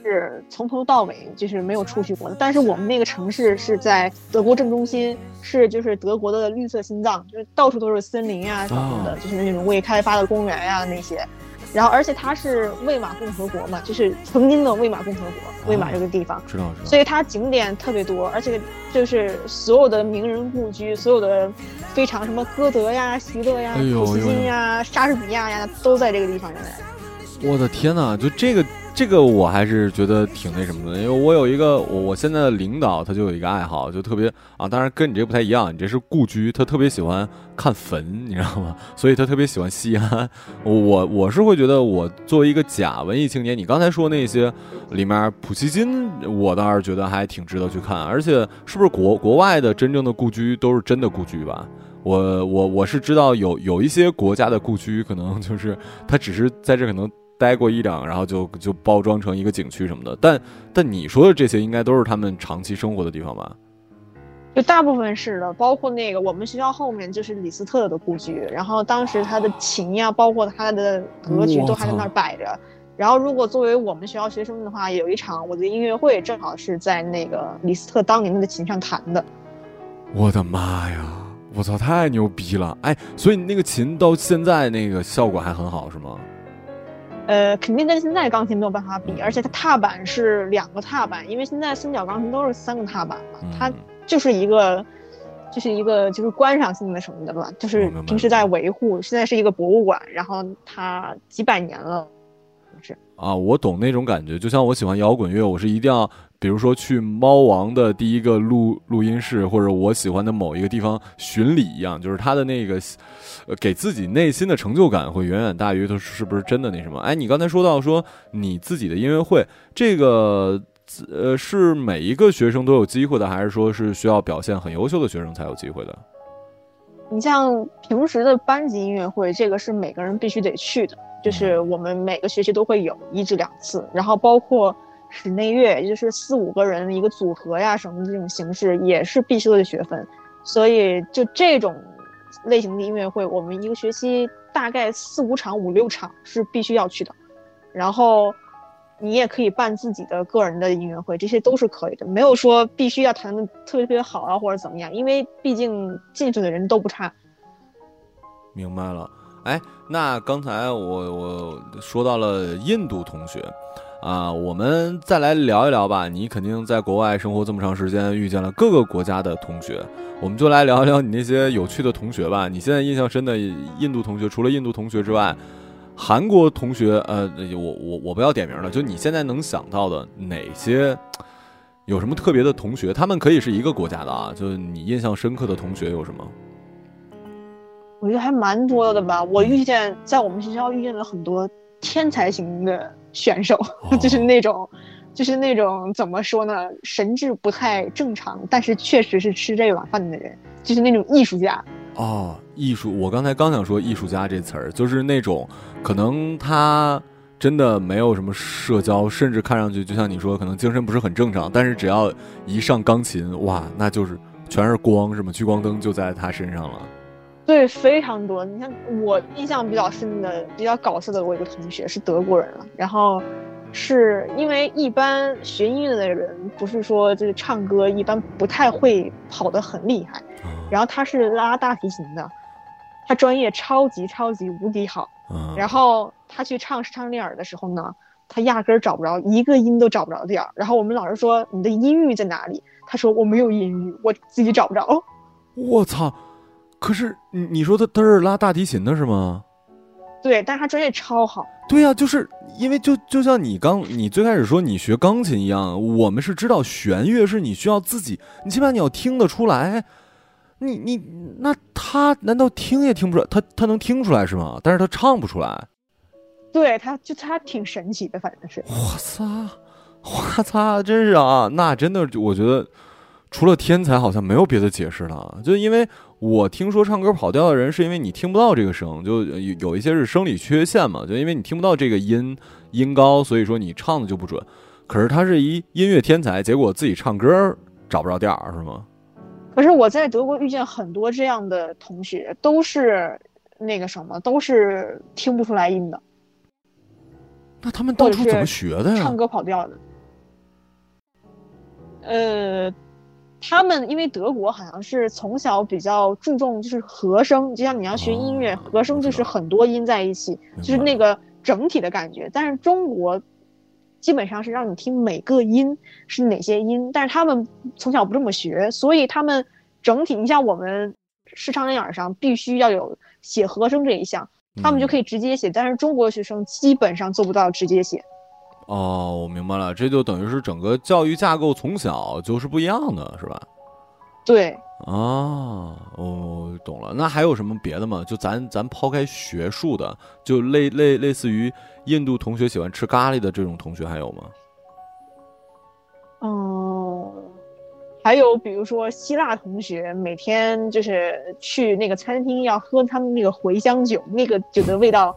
是从头到尾就是没有出去过的。但是我们那个城市是在德国正中心，是就是德国的绿色心脏，就是到处都是森林啊什么的，就是那种未开发的公园呀那些。然后而且它是魏玛共和国嘛，就是曾经的魏玛共和国，魏玛这个地方，知道知道。所以它景点特别多，而且就是所有的名人故居，所有的非常什么歌德呀、席勒呀、普希金呀、莎士比亚呀，都在这个地方。原来，我的天哪，就这个。这个我还是觉得挺那什么的，因为我有一个我我现在的领导，他就有一个爱好，就特别啊，当然跟你这不太一样，你这是故居，他特别喜欢看坟，你知道吗？所以他特别喜欢西安。我我是会觉得，我作为一个假文艺青年，你刚才说那些里面普希金，我倒是觉得还挺值得去看，而且是不是国国外的真正的故居都是真的故居吧？我我我是知道有有一些国家的故居，可能就是他只是在这可能。待过一两，然后就就包装成一个景区什么的，但但你说的这些应该都是他们长期生活的地方吧？就大部分是的，包括那个我们学校后面就是李斯特的故居，然后当时他的琴呀，包括他的格局都还在那儿摆着。然后如果作为我们学校学生的话，有一场我的音乐会正好是在那个李斯特当年的琴上弹的。我的妈呀！我操，太牛逼了！哎，所以那个琴到现在那个效果还很好是吗？呃，肯定跟现在钢琴没有办法比，而且它踏板是两个踏板，因为现在三角钢琴都是三个踏板嘛，它就是一个，就是一个就是观赏性的什么的吧，就是平时在维护，现在是一个博物馆，然后它几百年了，是啊，我懂那种感觉，就像我喜欢摇滚乐，我是一定要。比如说去猫王的第一个录录音室，或者我喜欢的某一个地方巡礼一样，就是他的那个，呃，给自己内心的成就感会远远大于他是不是真的那什么。哎，你刚才说到说你自己的音乐会，这个呃是每一个学生都有机会的，还是说是需要表现很优秀的学生才有机会的？你像平时的班级音乐会，这个是每个人必须得去的，就是我们每个学期都会有一至两次，然后包括。室内乐，也就是四五个人一个组合呀，什么这种形式也是必修的学分，所以就这种类型的音乐会，我们一个学期大概四五场、五六场是必须要去的。然后你也可以办自己的个人的音乐会，这些都是可以的，没有说必须要弹的特别特别好啊或者怎么样，因为毕竟进去的人都不差。明白了，哎，那刚才我我说到了印度同学。啊，我们再来聊一聊吧。你肯定在国外生活这么长时间，遇见了各个国家的同学，我们就来聊一聊你那些有趣的同学吧。你现在印象深的印度同学，除了印度同学之外，韩国同学，呃，我我我不要点名了，就你现在能想到的哪些，有什么特别的同学？他们可以是一个国家的啊，就你印象深刻的同学有什么？我觉得还蛮多的吧。我遇见在我们学校遇见了很多天才型的。选手 [laughs] 就是那种，就是那种怎么说呢？神智不太正常，但是确实是吃这碗饭的人，就是那种艺术家。哦，艺术，我刚才刚想说艺术家这词儿，就是那种可能他真的没有什么社交，甚至看上去就像你说，可能精神不是很正常，但是只要一上钢琴，哇，那就是全是光，什么聚光灯就在他身上了。对，非常多。你看，我印象比较深的、比较搞笑的，我一个同学是德国人了。然后，是因为一般学音乐的人，不是说就是唱歌一般不太会跑得很厉害。然后他是拉大提琴的，他专业超级超级无敌好。然后他去唱唱练耳的时候呢，他压根儿找不着一个音都找不着调。然后我们老师说你的音域在哪里？他说我没有音域，我自己找不着。我操！可是你你说他他是拉大提琴的是吗？对，但是他专业超好。对呀，就是因为就就像你刚你最开始说你学钢琴一样，我们是知道弦乐是你需要自己，你起码你要听得出来。你你那他难道听也听不出来？他他能听出来是吗？但是他唱不出来。对，他就他挺神奇的，反正是。我操！我操！真是啊，那真的我觉得。除了天才，好像没有别的解释了。就因为我听说唱歌跑调的人，是因为你听不到这个声，就有有一些是生理缺陷嘛。就因为你听不到这个音音高，所以说你唱的就不准。可是他是一音乐天才，结果自己唱歌找不着调儿，是吗？可是我在德国遇见很多这样的同学，都是那个什么，都是听不出来音的。那他们到处怎么学的呀？唱歌跑调的。呃。他们因为德国好像是从小比较注重就是和声，就像你要学音乐，和声就是很多音在一起，就是那个整体的感觉。但是中国基本上是让你听每个音是哪些音，但是他们从小不这么学，所以他们整体，你像我们视唱练耳上必须要有写和声这一项，他们就可以直接写，但是中国学生基本上做不到直接写。哦，我明白了，这就等于是整个教育架构从小就是不一样的，是吧？对。啊，哦，懂了。那还有什么别的吗？就咱咱抛开学术的，就类类类似于印度同学喜欢吃咖喱的这种同学还有吗？嗯，还有比如说希腊同学，每天就是去那个餐厅要喝他们那个茴香酒，那个酒的味道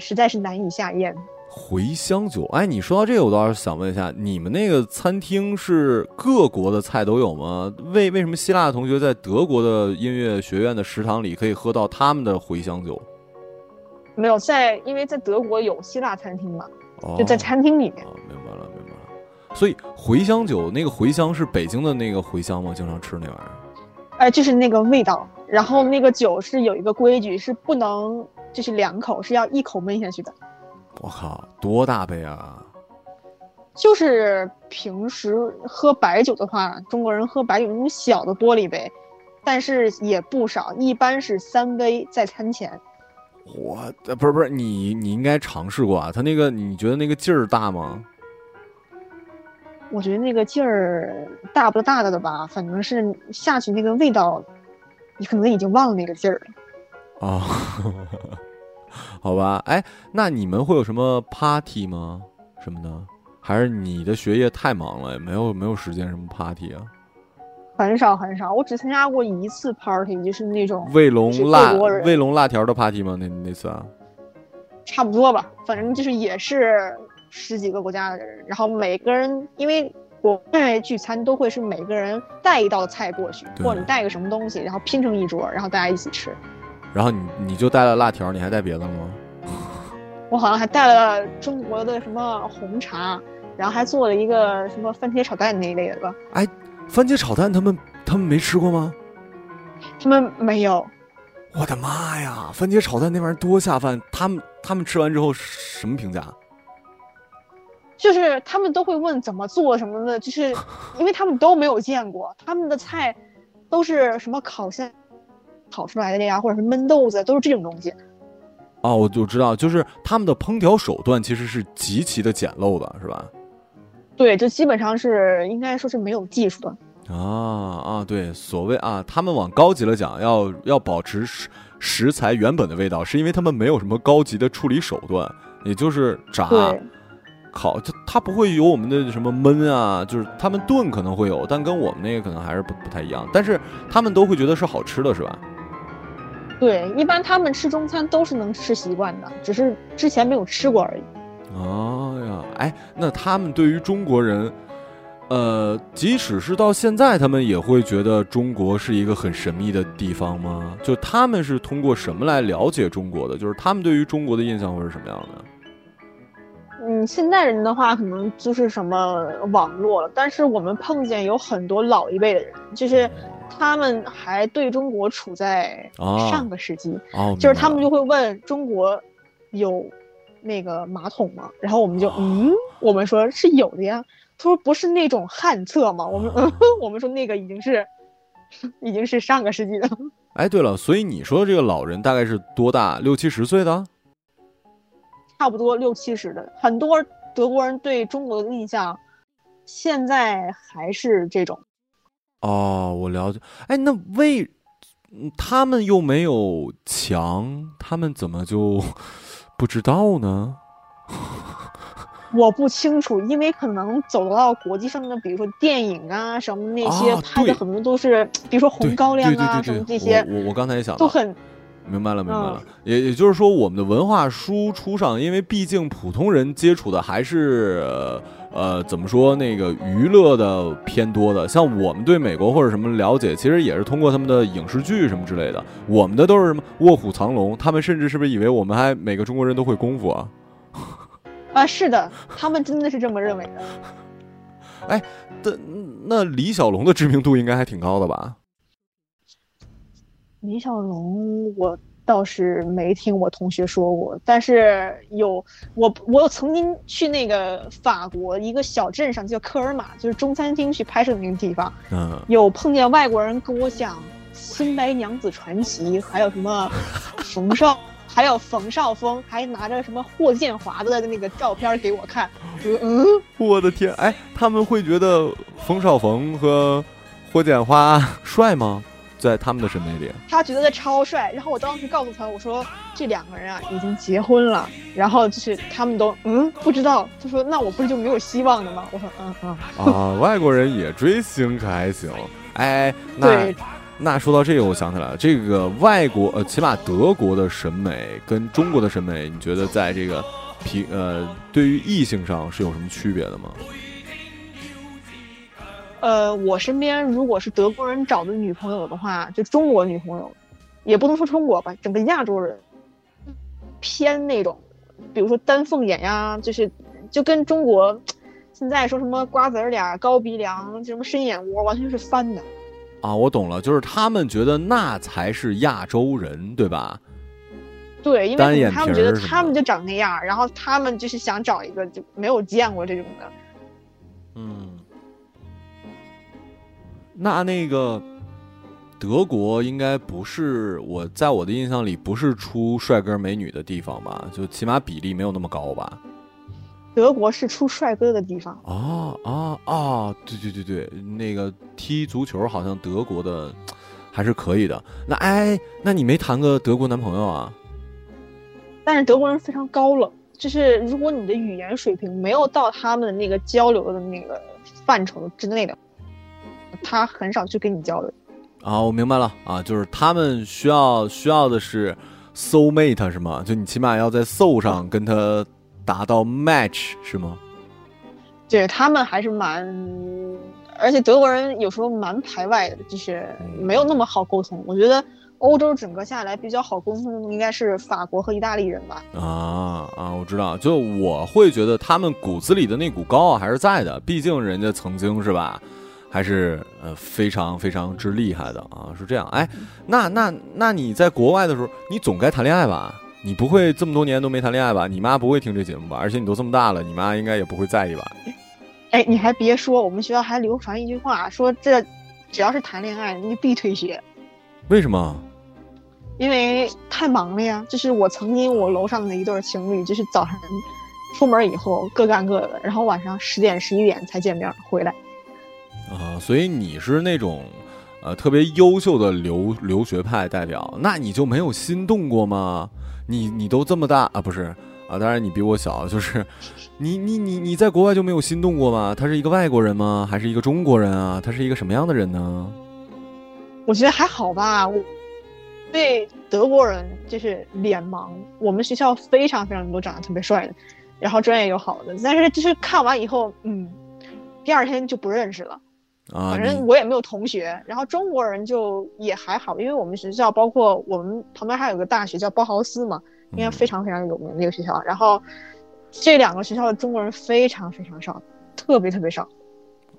实在是难以下咽。茴香酒，哎，你说到这个，我倒是想问一下，你们那个餐厅是各国的菜都有吗？为为什么希腊的同学在德国的音乐学院的食堂里可以喝到他们的茴香酒？没有在，因为在德国有希腊餐厅嘛，就在餐厅里面。哦明白了，明白了。所以茴香酒那个茴香是北京的那个茴香吗？经常吃那玩意儿？哎，就是那个味道。然后那个酒是有一个规矩，是不能就是两口，是要一口闷下去的。我靠，多大杯啊！就是平时喝白酒的话，中国人喝白酒那种小的玻璃杯，但是也不少，一般是三杯在餐前。我不是不是你，你应该尝试过啊。他那个你觉得那个劲儿大吗？我觉得那个劲儿大不大的吧，反正是下去那个味道，你可能已经忘了那个劲儿了。啊。[laughs] 好吧，哎，那你们会有什么 party 吗？什么的？还是你的学业太忙了，没有没有时间什么 party 啊？很少很少，我只参加过一次 party，就是那种卫龙辣卫龙辣条的 party 吗？那那次啊？差不多吧，反正就是也是十几个国家的人，然后每个人因为我认为聚餐都会是每个人带一道菜过去，或者你带个什么东西，然后拼成一桌，然后大家一起吃。然后你你就带了辣条，你还带别的吗？[laughs] 我好像还带了中国的什么红茶，然后还做了一个什么番茄炒蛋那一类的吧。哎，番茄炒蛋他们他们没吃过吗？他们没有。我的妈呀，番茄炒蛋那玩意儿多下饭！他们他们吃完之后什么评价？就是他们都会问怎么做什么的，就是因为他们都没有见过，他们的菜都是什么烤箱。烤出来的呀，或者是焖豆子，都是这种东西。哦，我就知道，就是他们的烹调手段其实是极其的简陋的，是吧？对，就基本上是应该说是没有技术的。啊啊，对，所谓啊，他们往高级了讲，要要保持食食材原本的味道，是因为他们没有什么高级的处理手段，也就是炸、烤，它它不会有我们的什么焖啊，就是他们炖可能会有，但跟我们那个可能还是不不太一样。但是他们都会觉得是好吃的，是吧？对，一般他们吃中餐都是能吃习惯的，只是之前没有吃过而已。哦呀，哎，那他们对于中国人，呃，即使是到现在，他们也会觉得中国是一个很神秘的地方吗？就他们是通过什么来了解中国的？就是他们对于中国的印象会是什么样的？嗯，现代人的话，可能就是什么网络了，但是我们碰见有很多老一辈的人，就是。他们还对中国处在上个世纪，就是他们就会问中国有那个马桶吗？然后我们就嗯，我们说是有的呀。他说不是那种旱厕吗？我们 [laughs] 我们说那个已经是 [laughs] 已经是上个世纪的。哎，对了，所以你说的这个老人大概是多大？六七十岁的？差不多六七十的。很多德国人对中国的印象现在还是这种。哦，我了解。哎，那为他们又没有墙，他们怎么就 [laughs] 不知道呢？[laughs] 我不清楚，因为可能走到国际上的，比如说电影啊什么那些拍的很多都是，比如说红高粱啊什么这些。我我刚才也想都很明白了，明白了。也也就是说，我们的文化输出上，因为毕竟普通人接触的还是。呃，怎么说那个娱乐的偏多的，像我们对美国或者什么了解，其实也是通过他们的影视剧什么之类的。我们的都是什么卧虎藏龙，他们甚至是不是以为我们还每个中国人都会功夫啊？[laughs] 啊，是的，他们真的是这么认为的。[laughs] 哎，那那李小龙的知名度应该还挺高的吧？李小龙，我倒是没听我同学说过，但是有我我曾经去那个法国一个小镇上叫科尔玛，就是中餐厅去拍摄的那个地方，嗯，有碰见外国人跟我讲《新白娘子传奇》，还有什么冯绍，还有冯绍峰，还拿着什么霍建华的那个照片给我看，嗯，我的天，哎，他们会觉得冯绍峰和霍建华帅吗？在他们的审美里，他觉得他超帅。然后我当时告诉他，我说这两个人啊已经结婚了。然后就是他们都嗯不知道。他说那我不是就没有希望了吗？我说嗯嗯。啊，外国人也追星可还行。[laughs] 哎，那那说到这个，我想起来了，这个外国呃，起码德国的审美跟中国的审美，你觉得在这个平呃对于异性上是有什么区别的吗？呃，我身边如果是德国人找的女朋友的话，就中国女朋友，也不能说中国吧，整个亚洲人偏那种，比如说丹凤眼呀，就是就跟中国现在说什么瓜子脸、高鼻梁、什么深眼窝，完全是翻的。啊，我懂了，就是他们觉得那才是亚洲人，对吧？对，因为他们觉得他们就长那样，然后他们就是想找一个就没有见过这种的。嗯。那那个德国应该不是我在我的印象里不是出帅哥美女的地方吧？就起码比例没有那么高吧？德国是出帅哥的地方啊啊啊！对对对对，那个踢足球好像德国的还是可以的。那哎，那你没谈个德国男朋友啊？但是德国人非常高冷，就是如果你的语言水平没有到他们的那个交流的那个范畴之内的。他很少去跟你交流，啊，我明白了啊，就是他们需要需要的是 soul mate 是吗？就你起码要在 soul 上跟他达到 match 是吗？对他们还是蛮，而且德国人有时候蛮排外的，就是没有那么好沟通。我觉得欧洲整个下来比较好沟通的应该是法国和意大利人吧？啊啊，我知道，就我会觉得他们骨子里的那股高傲还是在的，毕竟人家曾经是吧？还是呃非常非常之厉害的啊，是这样。哎，那那那你在国外的时候，你总该谈恋爱吧？你不会这么多年都没谈恋爱吧？你妈不会听这节目吧？而且你都这么大了，你妈应该也不会在意吧？哎，你还别说，我们学校还流传一句话，说这只要是谈恋爱，你必退学。为什么？因为太忙了呀。就是我曾经我楼上的一对情侣，就是早上出门以后各干各的，然后晚上十点十一点才见面回来。啊，所以你是那种，呃，特别优秀的留留学派代表，那你就没有心动过吗？你你都这么大啊，不是啊？当然你比我小，就是你你你你在国外就没有心动过吗？他是一个外国人吗？还是一个中国人啊？他是一个什么样的人呢？我觉得还好吧，我对德国人就是脸盲，我们学校非常非常多长得特别帅的，然后专业又好的，但是就是看完以后，嗯，第二天就不认识了。啊，反正我也没有同学，然后中国人就也还好，因为我们学校包括我们旁边还有个大学叫包豪斯嘛，应该非常非常有名的一个学校。然后这两个学校的中国人非常非常少，特别特别少。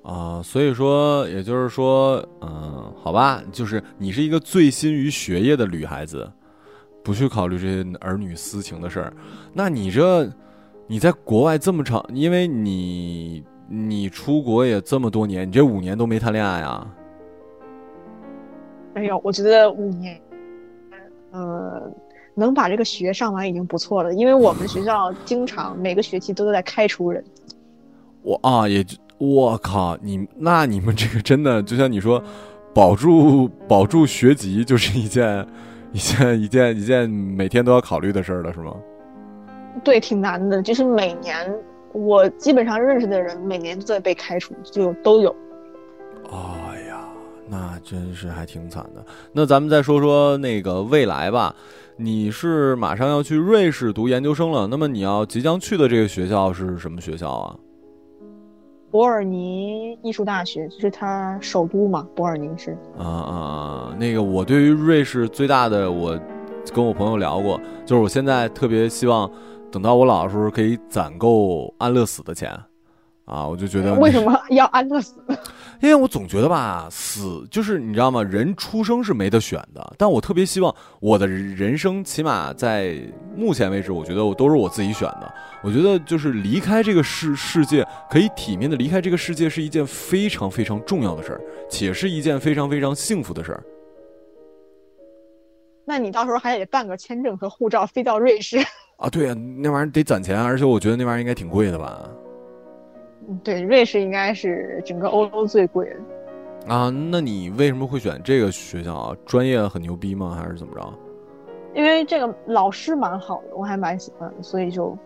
啊，所以说，也就是说，嗯，好吧，就是你是一个醉心于学业的女孩子，不去考虑这些儿女私情的事儿。那你这你在国外这么长，因为你。你出国也这么多年，你这五年都没谈恋爱啊？没有，我觉得五年，呃，能把这个学上完已经不错了。因为我们学校经常每个学期都在开除人。我啊，也我靠，你那你们这个真的就像你说，保住保住学籍就是一件 [laughs] 一件一件一件每天都要考虑的事儿了，是吗？对，挺难的，就是每年。我基本上认识的人每年都在被开除，就都有。哎呀，那真是还挺惨的。那咱们再说说那个未来吧。你是马上要去瑞士读研究生了，那么你要即将去的这个学校是什么学校啊？伯尔尼艺术大学，就是它首都嘛。伯尔尼是。啊啊，那个我对于瑞士最大的，我跟我朋友聊过，就是我现在特别希望。等到我老的时候，可以攒够安乐死的钱，啊，我就觉得为什么要安乐死？因为我总觉得吧，死就是你知道吗？人出生是没得选的，但我特别希望我的人生起码在目前为止，我觉得我都是我自己选的。我觉得就是离开这个世世界，可以体面的离开这个世界，是一件非常非常重要的事儿，且是一件非常非常幸福的事儿。那你到时候还得办个签证和护照，飞到瑞士啊？对呀，那玩意儿得攒钱，而且我觉得那玩意儿应该挺贵的吧。对，瑞士应该是整个欧洲最贵的啊。那你为什么会选这个学校啊？专业很牛逼吗？还是怎么着？因为这个老师蛮好的，我还蛮喜欢的，所以就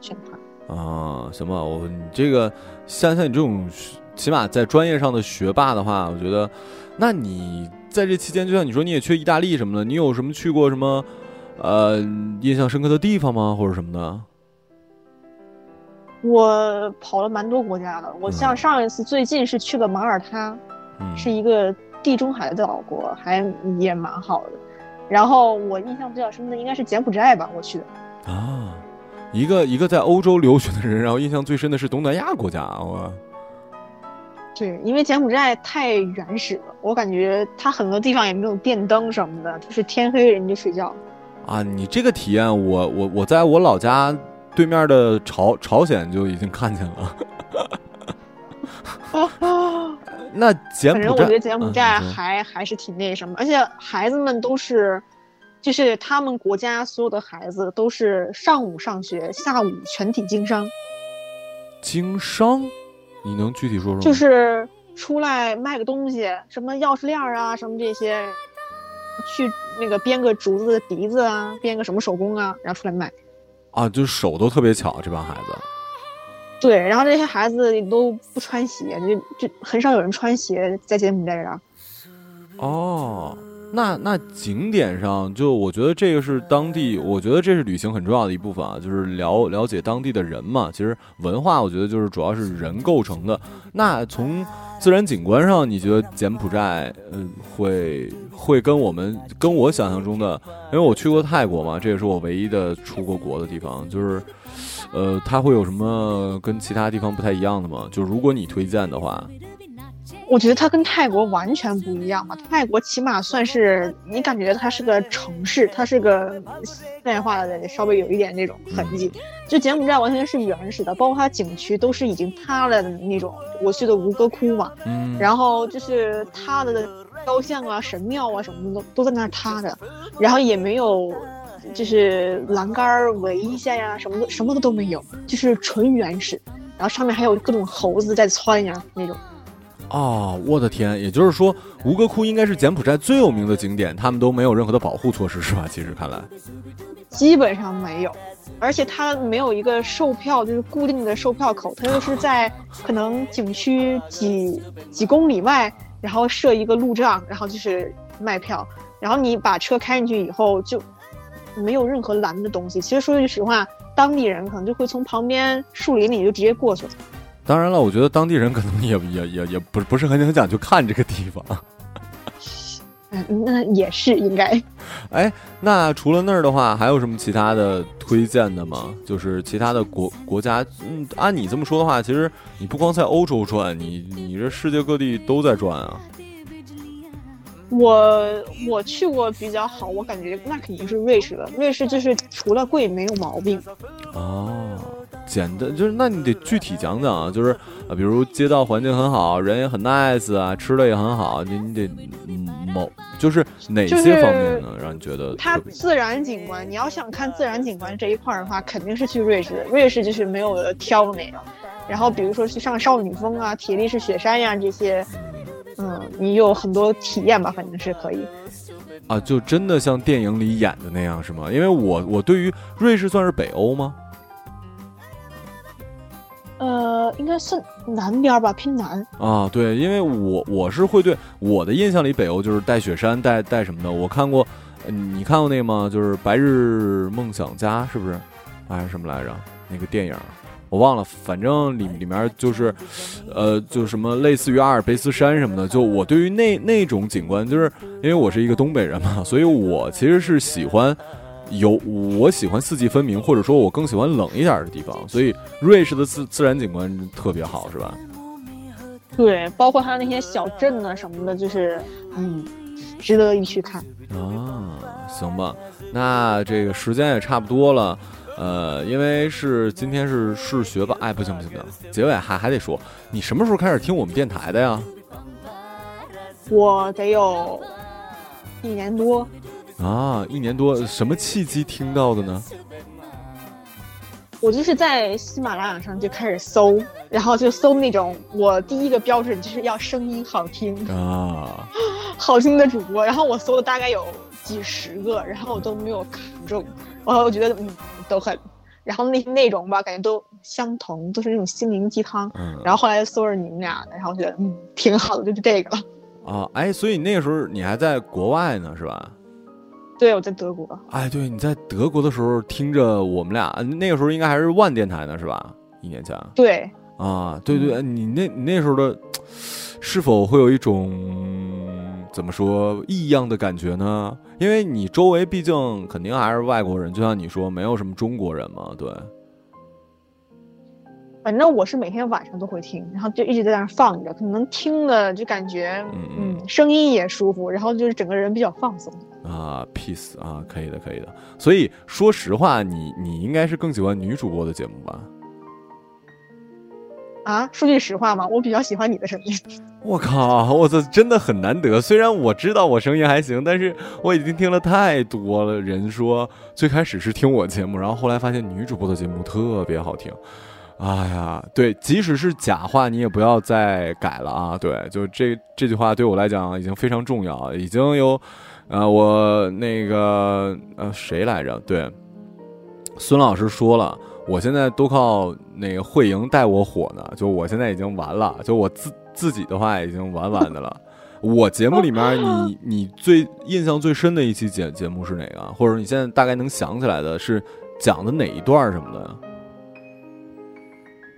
选他。啊，行吧，我你这个像像你这种起码在专业上的学霸的话，我觉得，那你在这期间，就像你说你也去意大利什么的，你有什么去过什么呃印象深刻的地方吗？或者什么的？我跑了蛮多国家的，我像上一次最近是去了马耳他，是一个地中海的岛国，还也蛮好的。然后我印象比较深的应该是柬埔寨吧，我去的。啊，一个一个在欧洲留学的人，然后印象最深的是东南亚国家，我。对，因为柬埔寨太原始了，我感觉它很多地方也没有电灯什么的，就是天黑人就睡觉。啊，你这个体验，我我我在我老家。对面的朝朝鲜就已经看见了，[laughs] 那柬埔寨，反正我觉得柬埔寨还还是挺那什么，而且孩子们都是，就是他们国家所有的孩子都是上午上学，下午全体经商。经商，你能具体说说吗？就是出来卖个东西，什么钥匙链啊，什么这些，去那个编个竹子的笛子啊，编个什么手工啊，然后出来卖。啊，就手都特别巧，这帮孩子。对，然后这些孩子都不穿鞋，就就很少有人穿鞋在柬埔寨啊。哦。那那景点上，就我觉得这个是当地，我觉得这是旅行很重要的一部分啊，就是了了解当地的人嘛。其实文化，我觉得就是主要是人构成的。那从自然景观上，你觉得柬埔寨，嗯，会会跟我们跟我想象中的，因为我去过泰国嘛，这也是我唯一的出过国的地方，就是，呃，它会有什么跟其他地方不太一样的吗？就如果你推荐的话。我觉得它跟泰国完全不一样嘛，泰国起码算是你感觉它是个城市，它是个现代化的，稍微有一点那种痕迹。就柬埔寨完全是原始的，包括它景区都是已经塌了的那种。我去的吴哥窟嘛，嗯，然后就是它的雕像啊、神庙啊什么的都都在那儿塌着，然后也没有就是栏杆围一下呀，什么的什么的都没有，就是纯原始。然后上面还有各种猴子在窜呀那种。哦，我的天！也就是说，吴哥窟应该是柬埔寨最有名的景点，他们都没有任何的保护措施，是吧？其实看来，基本上没有，而且它没有一个售票，就是固定的售票口，它就是在可能景区几几公里外，然后设一个路障，然后就是卖票，然后你把车开进去以后，就没有任何拦的东西。其实说句实话，当地人可能就会从旁边树林里就直接过去了。当然了，我觉得当地人可能也也也也不不是很很想去看这个地方。嗯，[laughs] 那也是应该。哎，那除了那儿的话，还有什么其他的推荐的吗？就是其他的国国家，嗯，按你这么说的话，其实你不光在欧洲转，你你这世界各地都在转啊。我我去过比较好，我感觉那肯定是瑞士的。瑞士就是除了贵没有毛病。哦。简单就是，那你得具体讲讲啊，就是啊，比如街道环境很好，人也很 nice 啊，吃的也很好，你你得某就是哪些方面呢？让你觉得它自然景观，你要想看自然景观这一块的话，肯定是去瑞士。瑞士就是没有挑的那种。然后比如说去上少女峰啊、铁力士雪山呀这些，嗯，你有很多体验吧，反正是可以。啊，就真的像电影里演的那样是吗？因为我我对于瑞士算是北欧吗？呃，应该是南边吧，偏南啊。对，因为我我是会对我的印象里，北欧就是带雪山，带带什么的。我看过，你看过那个吗？就是《白日梦想家》，是不是？还是什么来着？那个电影我忘了，反正里里面就是，呃，就什么类似于阿尔卑斯山什么的。就我对于那那种景观，就是因为我是一个东北人嘛，所以我其实是喜欢。有我喜欢四季分明，或者说我更喜欢冷一点的地方，所以瑞士的自自然景观特别好，是吧？对，包括它那些小镇啊什么的，就是嗯，值得一去看。啊，行吧，那这个时间也差不多了，呃，因为是今天是试学吧，哎，不行不行不行，结尾还还得说，你什么时候开始听我们电台的呀？我得有一年多。啊，一年多，什么契机听到的呢？我就是在喜马拉雅上就开始搜，然后就搜那种我第一个标准就是要声音好听啊，[laughs] 好听的主播。然后我搜了大概有几十个，然后我都没有看中。然后我觉得嗯都很，然后那些内容吧感觉都相同，都是那种心灵鸡汤。嗯，然后后来就搜着你们俩的，然后觉得嗯挺好的，就是这个。啊，哎，所以那个时候你还在国外呢，是吧？对，我在德国。哎，对，你在德国的时候听着我们俩，那个时候应该还是万电台呢，是吧？一年前。对。啊，对对，你那你那时候的，是否会有一种怎么说异样的感觉呢？因为你周围毕竟肯定还是外国人，就像你说，没有什么中国人嘛，对。反正我是每天晚上都会听，然后就一直在那放着，可能听的就感觉，嗯，声音也舒服，然后就是整个人比较放松。啊，peace 啊，可以的，可以的。所以说实话，你你应该是更喜欢女主播的节目吧？啊，说句实话嘛，我比较喜欢你的声音。[laughs] 我靠，我这真的很难得。虽然我知道我声音还行，但是我已经听了太多了人说，最开始是听我节目，然后后来发现女主播的节目特别好听。哎呀，对，即使是假话，你也不要再改了啊！对，就这这句话对我来讲已经非常重要，已经有。啊，我那个呃，谁来着？对，孙老师说了，我现在都靠那个慧莹带我火呢。就我现在已经完了，就我自自己的话已经完完的了。我节目里面，你你最印象最深的一期节节目是哪个？或者你现在大概能想起来的是讲的哪一段什么的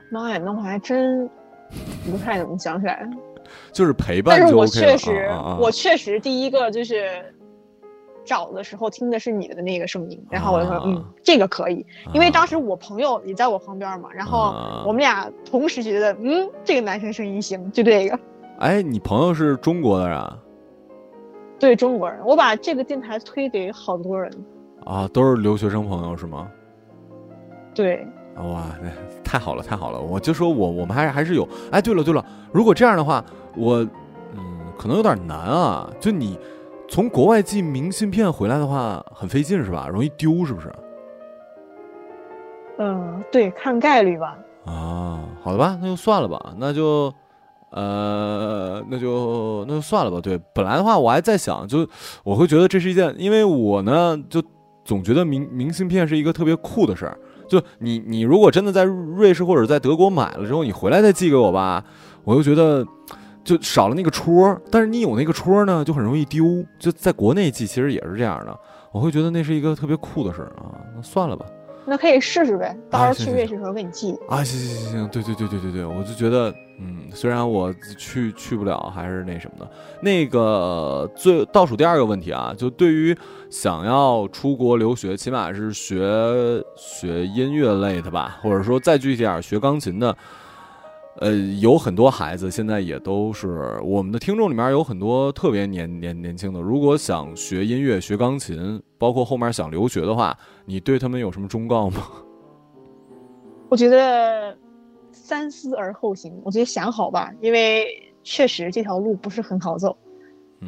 呀？妈呀，那我还真不太能想起来。就是陪伴，但是我确实，我确实第一个就是。找的时候听的是你的那个声音，然后我就说，嗯，这个可以，因为当时我朋友也在我旁边嘛，然后我们俩同时觉得，嗯，这个男生声音行，就这个。哎，你朋友是中国的人？对，中国人。我把这个电台推给好多人。啊，都是留学生朋友是吗？对。哇，那太好了，太好了！我就说我我们还还是有。哎，对了对了，如果这样的话，我嗯，可能有点难啊，就你。从国外寄明信片回来的话很费劲是吧？容易丢是不是？嗯，对，看概率吧。啊，好的吧，那就算了吧，那就，呃，那就那就算了吧。对，本来的话我还在想，就我会觉得这是一件，因为我呢就总觉得明明信片是一个特别酷的事儿。就你你如果真的在瑞士或者在德国买了之后，你回来再寄给我吧，我又觉得。就少了那个戳，但是你有那个戳呢，就很容易丢。就在国内寄，其实也是这样的。我会觉得那是一个特别酷的事儿啊。那算了吧，那可以试试呗。到时候去瑞士时候给你寄。啊，行行行行，对对对对对对，我就觉得，嗯，虽然我去去不了，还是那什么的。那个最倒数第二个问题啊，就对于想要出国留学，起码是学学音乐类的吧，或者说再具体点学钢琴的。呃，有很多孩子现在也都是我们的听众里面有很多特别年年年轻的。如果想学音乐、学钢琴，包括后面想留学的话，你对他们有什么忠告吗？[laughs] 我觉得三思而后行。我觉得想好吧，因为确实这条路不是很好走，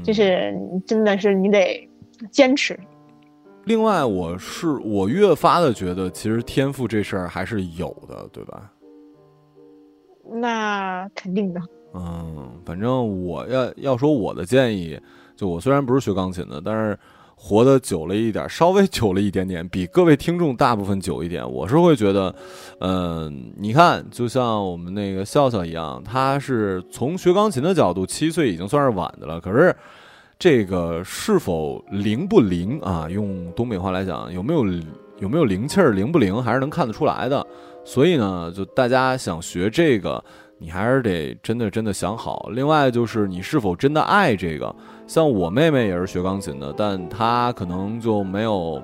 就是真的是你得坚持。另外，我是我越发的觉得，其实天赋这事儿还是有的，对吧？那肯定的。嗯，反正我要要说我的建议，就我虽然不是学钢琴的，但是活得久了一点，稍微久了一点点，比各位听众大部分久一点，我是会觉得，嗯，你看，就像我们那个笑笑一样，他是从学钢琴的角度，七岁已经算是晚的了。可是这个是否灵不灵啊？用东北话来讲，有没有有没有灵气儿，灵不灵，还是能看得出来的。所以呢，就大家想学这个，你还是得真的真的想好。另外就是你是否真的爱这个。像我妹妹也是学钢琴的，但她可能就没有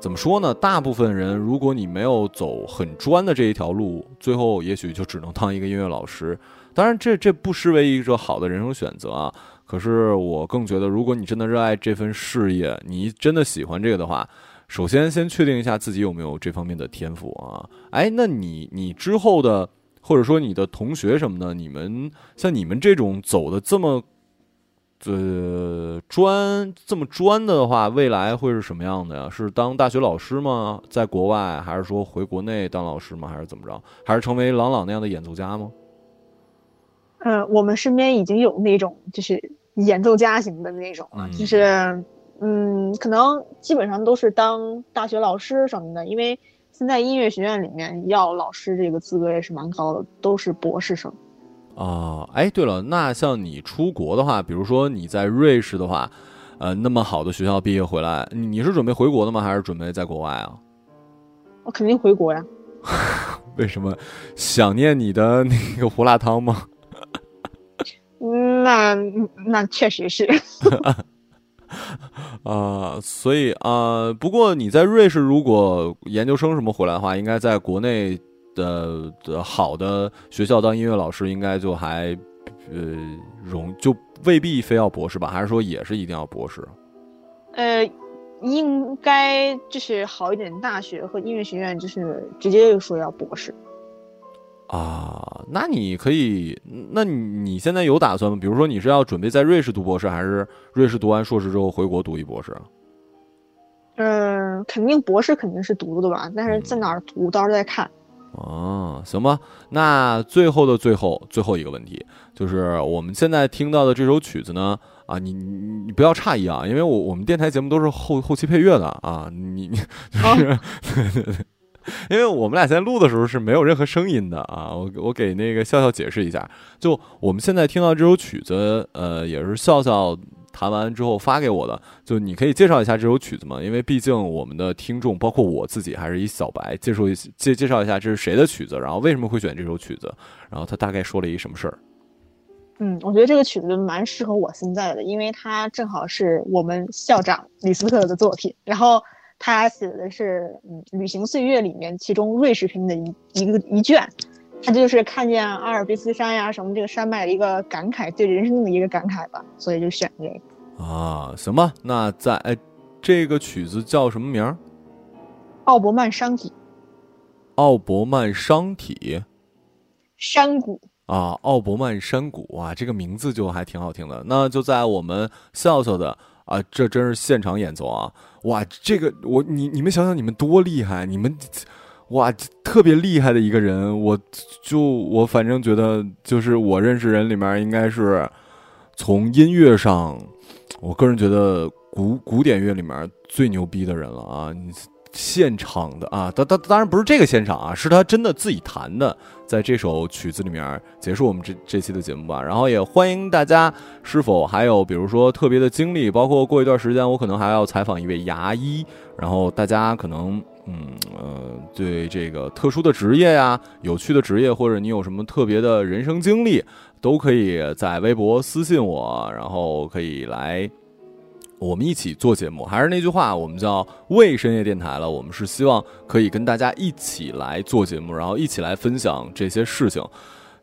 怎么说呢？大部分人，如果你没有走很专的这一条路，最后也许就只能当一个音乐老师。当然，这这不失为一个好的人生选择啊。可是我更觉得，如果你真的热爱这份事业，你真的喜欢这个的话，首先先确定一下自己有没有这方面的天赋啊。哎，那你你之后的，或者说你的同学什么的，你们像你们这种走的这么。呃，专这么专的话，未来会是什么样的呀？是当大学老师吗？在国外，还是说回国内当老师吗？还是怎么着？还是成为朗朗那样的演奏家吗？呃，我们身边已经有那种就是演奏家型的那种了，就是嗯，可能基本上都是当大学老师什么的，因为现在音乐学院里面要老师这个资格也是蛮高的，都是博士生。哦，哎，对了，那像你出国的话，比如说你在瑞士的话，呃，那么好的学校毕业回来，你是准备回国的吗？还是准备在国外啊？我肯定回国呀。[laughs] 为什么？想念你的那个胡辣汤吗？那那确实是。[laughs] [laughs] 啊，所以啊，不过你在瑞士如果研究生什么回来的话，应该在国内。的的好的学校当音乐老师应该就还，呃，容就未必非要博士吧？还是说也是一定要博士？呃，应该就是好一点大学和音乐学院就是直接就说要博士。啊，那你可以，那你你现在有打算吗？比如说你是要准备在瑞士读博士，还是瑞士读完硕士之后回国读一博士？嗯，肯定博士肯定是读的吧，但是在哪儿读到时候再看。哦，行吧，那最后的最后最后一个问题，就是我们现在听到的这首曲子呢，啊，你你你不要诧异啊，因为我我们电台节目都是后后期配乐的啊，你你就是，[laughs] [laughs] 因为我们俩现在录的时候是没有任何声音的啊，我我给那个笑笑解释一下，就我们现在听到这首曲子，呃，也是笑笑。弹完之后发给我的，就你可以介绍一下这首曲子吗？因为毕竟我们的听众包括我自己还是一小白，介绍一介介绍一下这是谁的曲子，然后为什么会选这首曲子，然后他大概说了一什么事儿。嗯，我觉得这个曲子蛮适合我现在的，因为它正好是我们校长李斯特的作品，然后他写的是嗯《旅行岁月》里面其中瑞士篇的一一个一卷。他就是看见阿尔卑斯山呀什么这个山脉的一个感慨，对人生的一个感慨吧，所以就选这个。啊，行吧，那在哎，这个曲子叫什么名儿？奥伯曼商体。奥伯曼山体。山谷。啊，奥伯曼山谷啊，这个名字就还挺好听的。那就在我们笑笑的啊，这真是现场演奏啊！哇，这个我你你们想想，你们多厉害，你们。哇，特别厉害的一个人，我就我反正觉得，就是我认识人里面，应该是从音乐上，我个人觉得古古典乐里面最牛逼的人了啊！你。现场的啊，当当当然不是这个现场啊，是他真的自己弹的，在这首曲子里面结束我们这这期的节目吧。然后也欢迎大家，是否还有比如说特别的经历，包括过一段时间我可能还要采访一位牙医，然后大家可能嗯呃对这个特殊的职业呀、有趣的职业，或者你有什么特别的人生经历，都可以在微博私信我，然后可以来。我们一起做节目，还是那句话，我们叫为深夜电台了。我们是希望可以跟大家一起来做节目，然后一起来分享这些事情。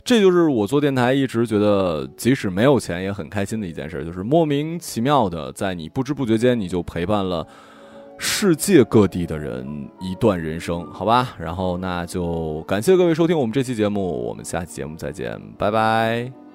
这就是我做电台一直觉得，即使没有钱也很开心的一件事，就是莫名其妙的，在你不知不觉间，你就陪伴了世界各地的人一段人生，好吧？然后那就感谢各位收听我们这期节目，我们下期节目再见，拜拜。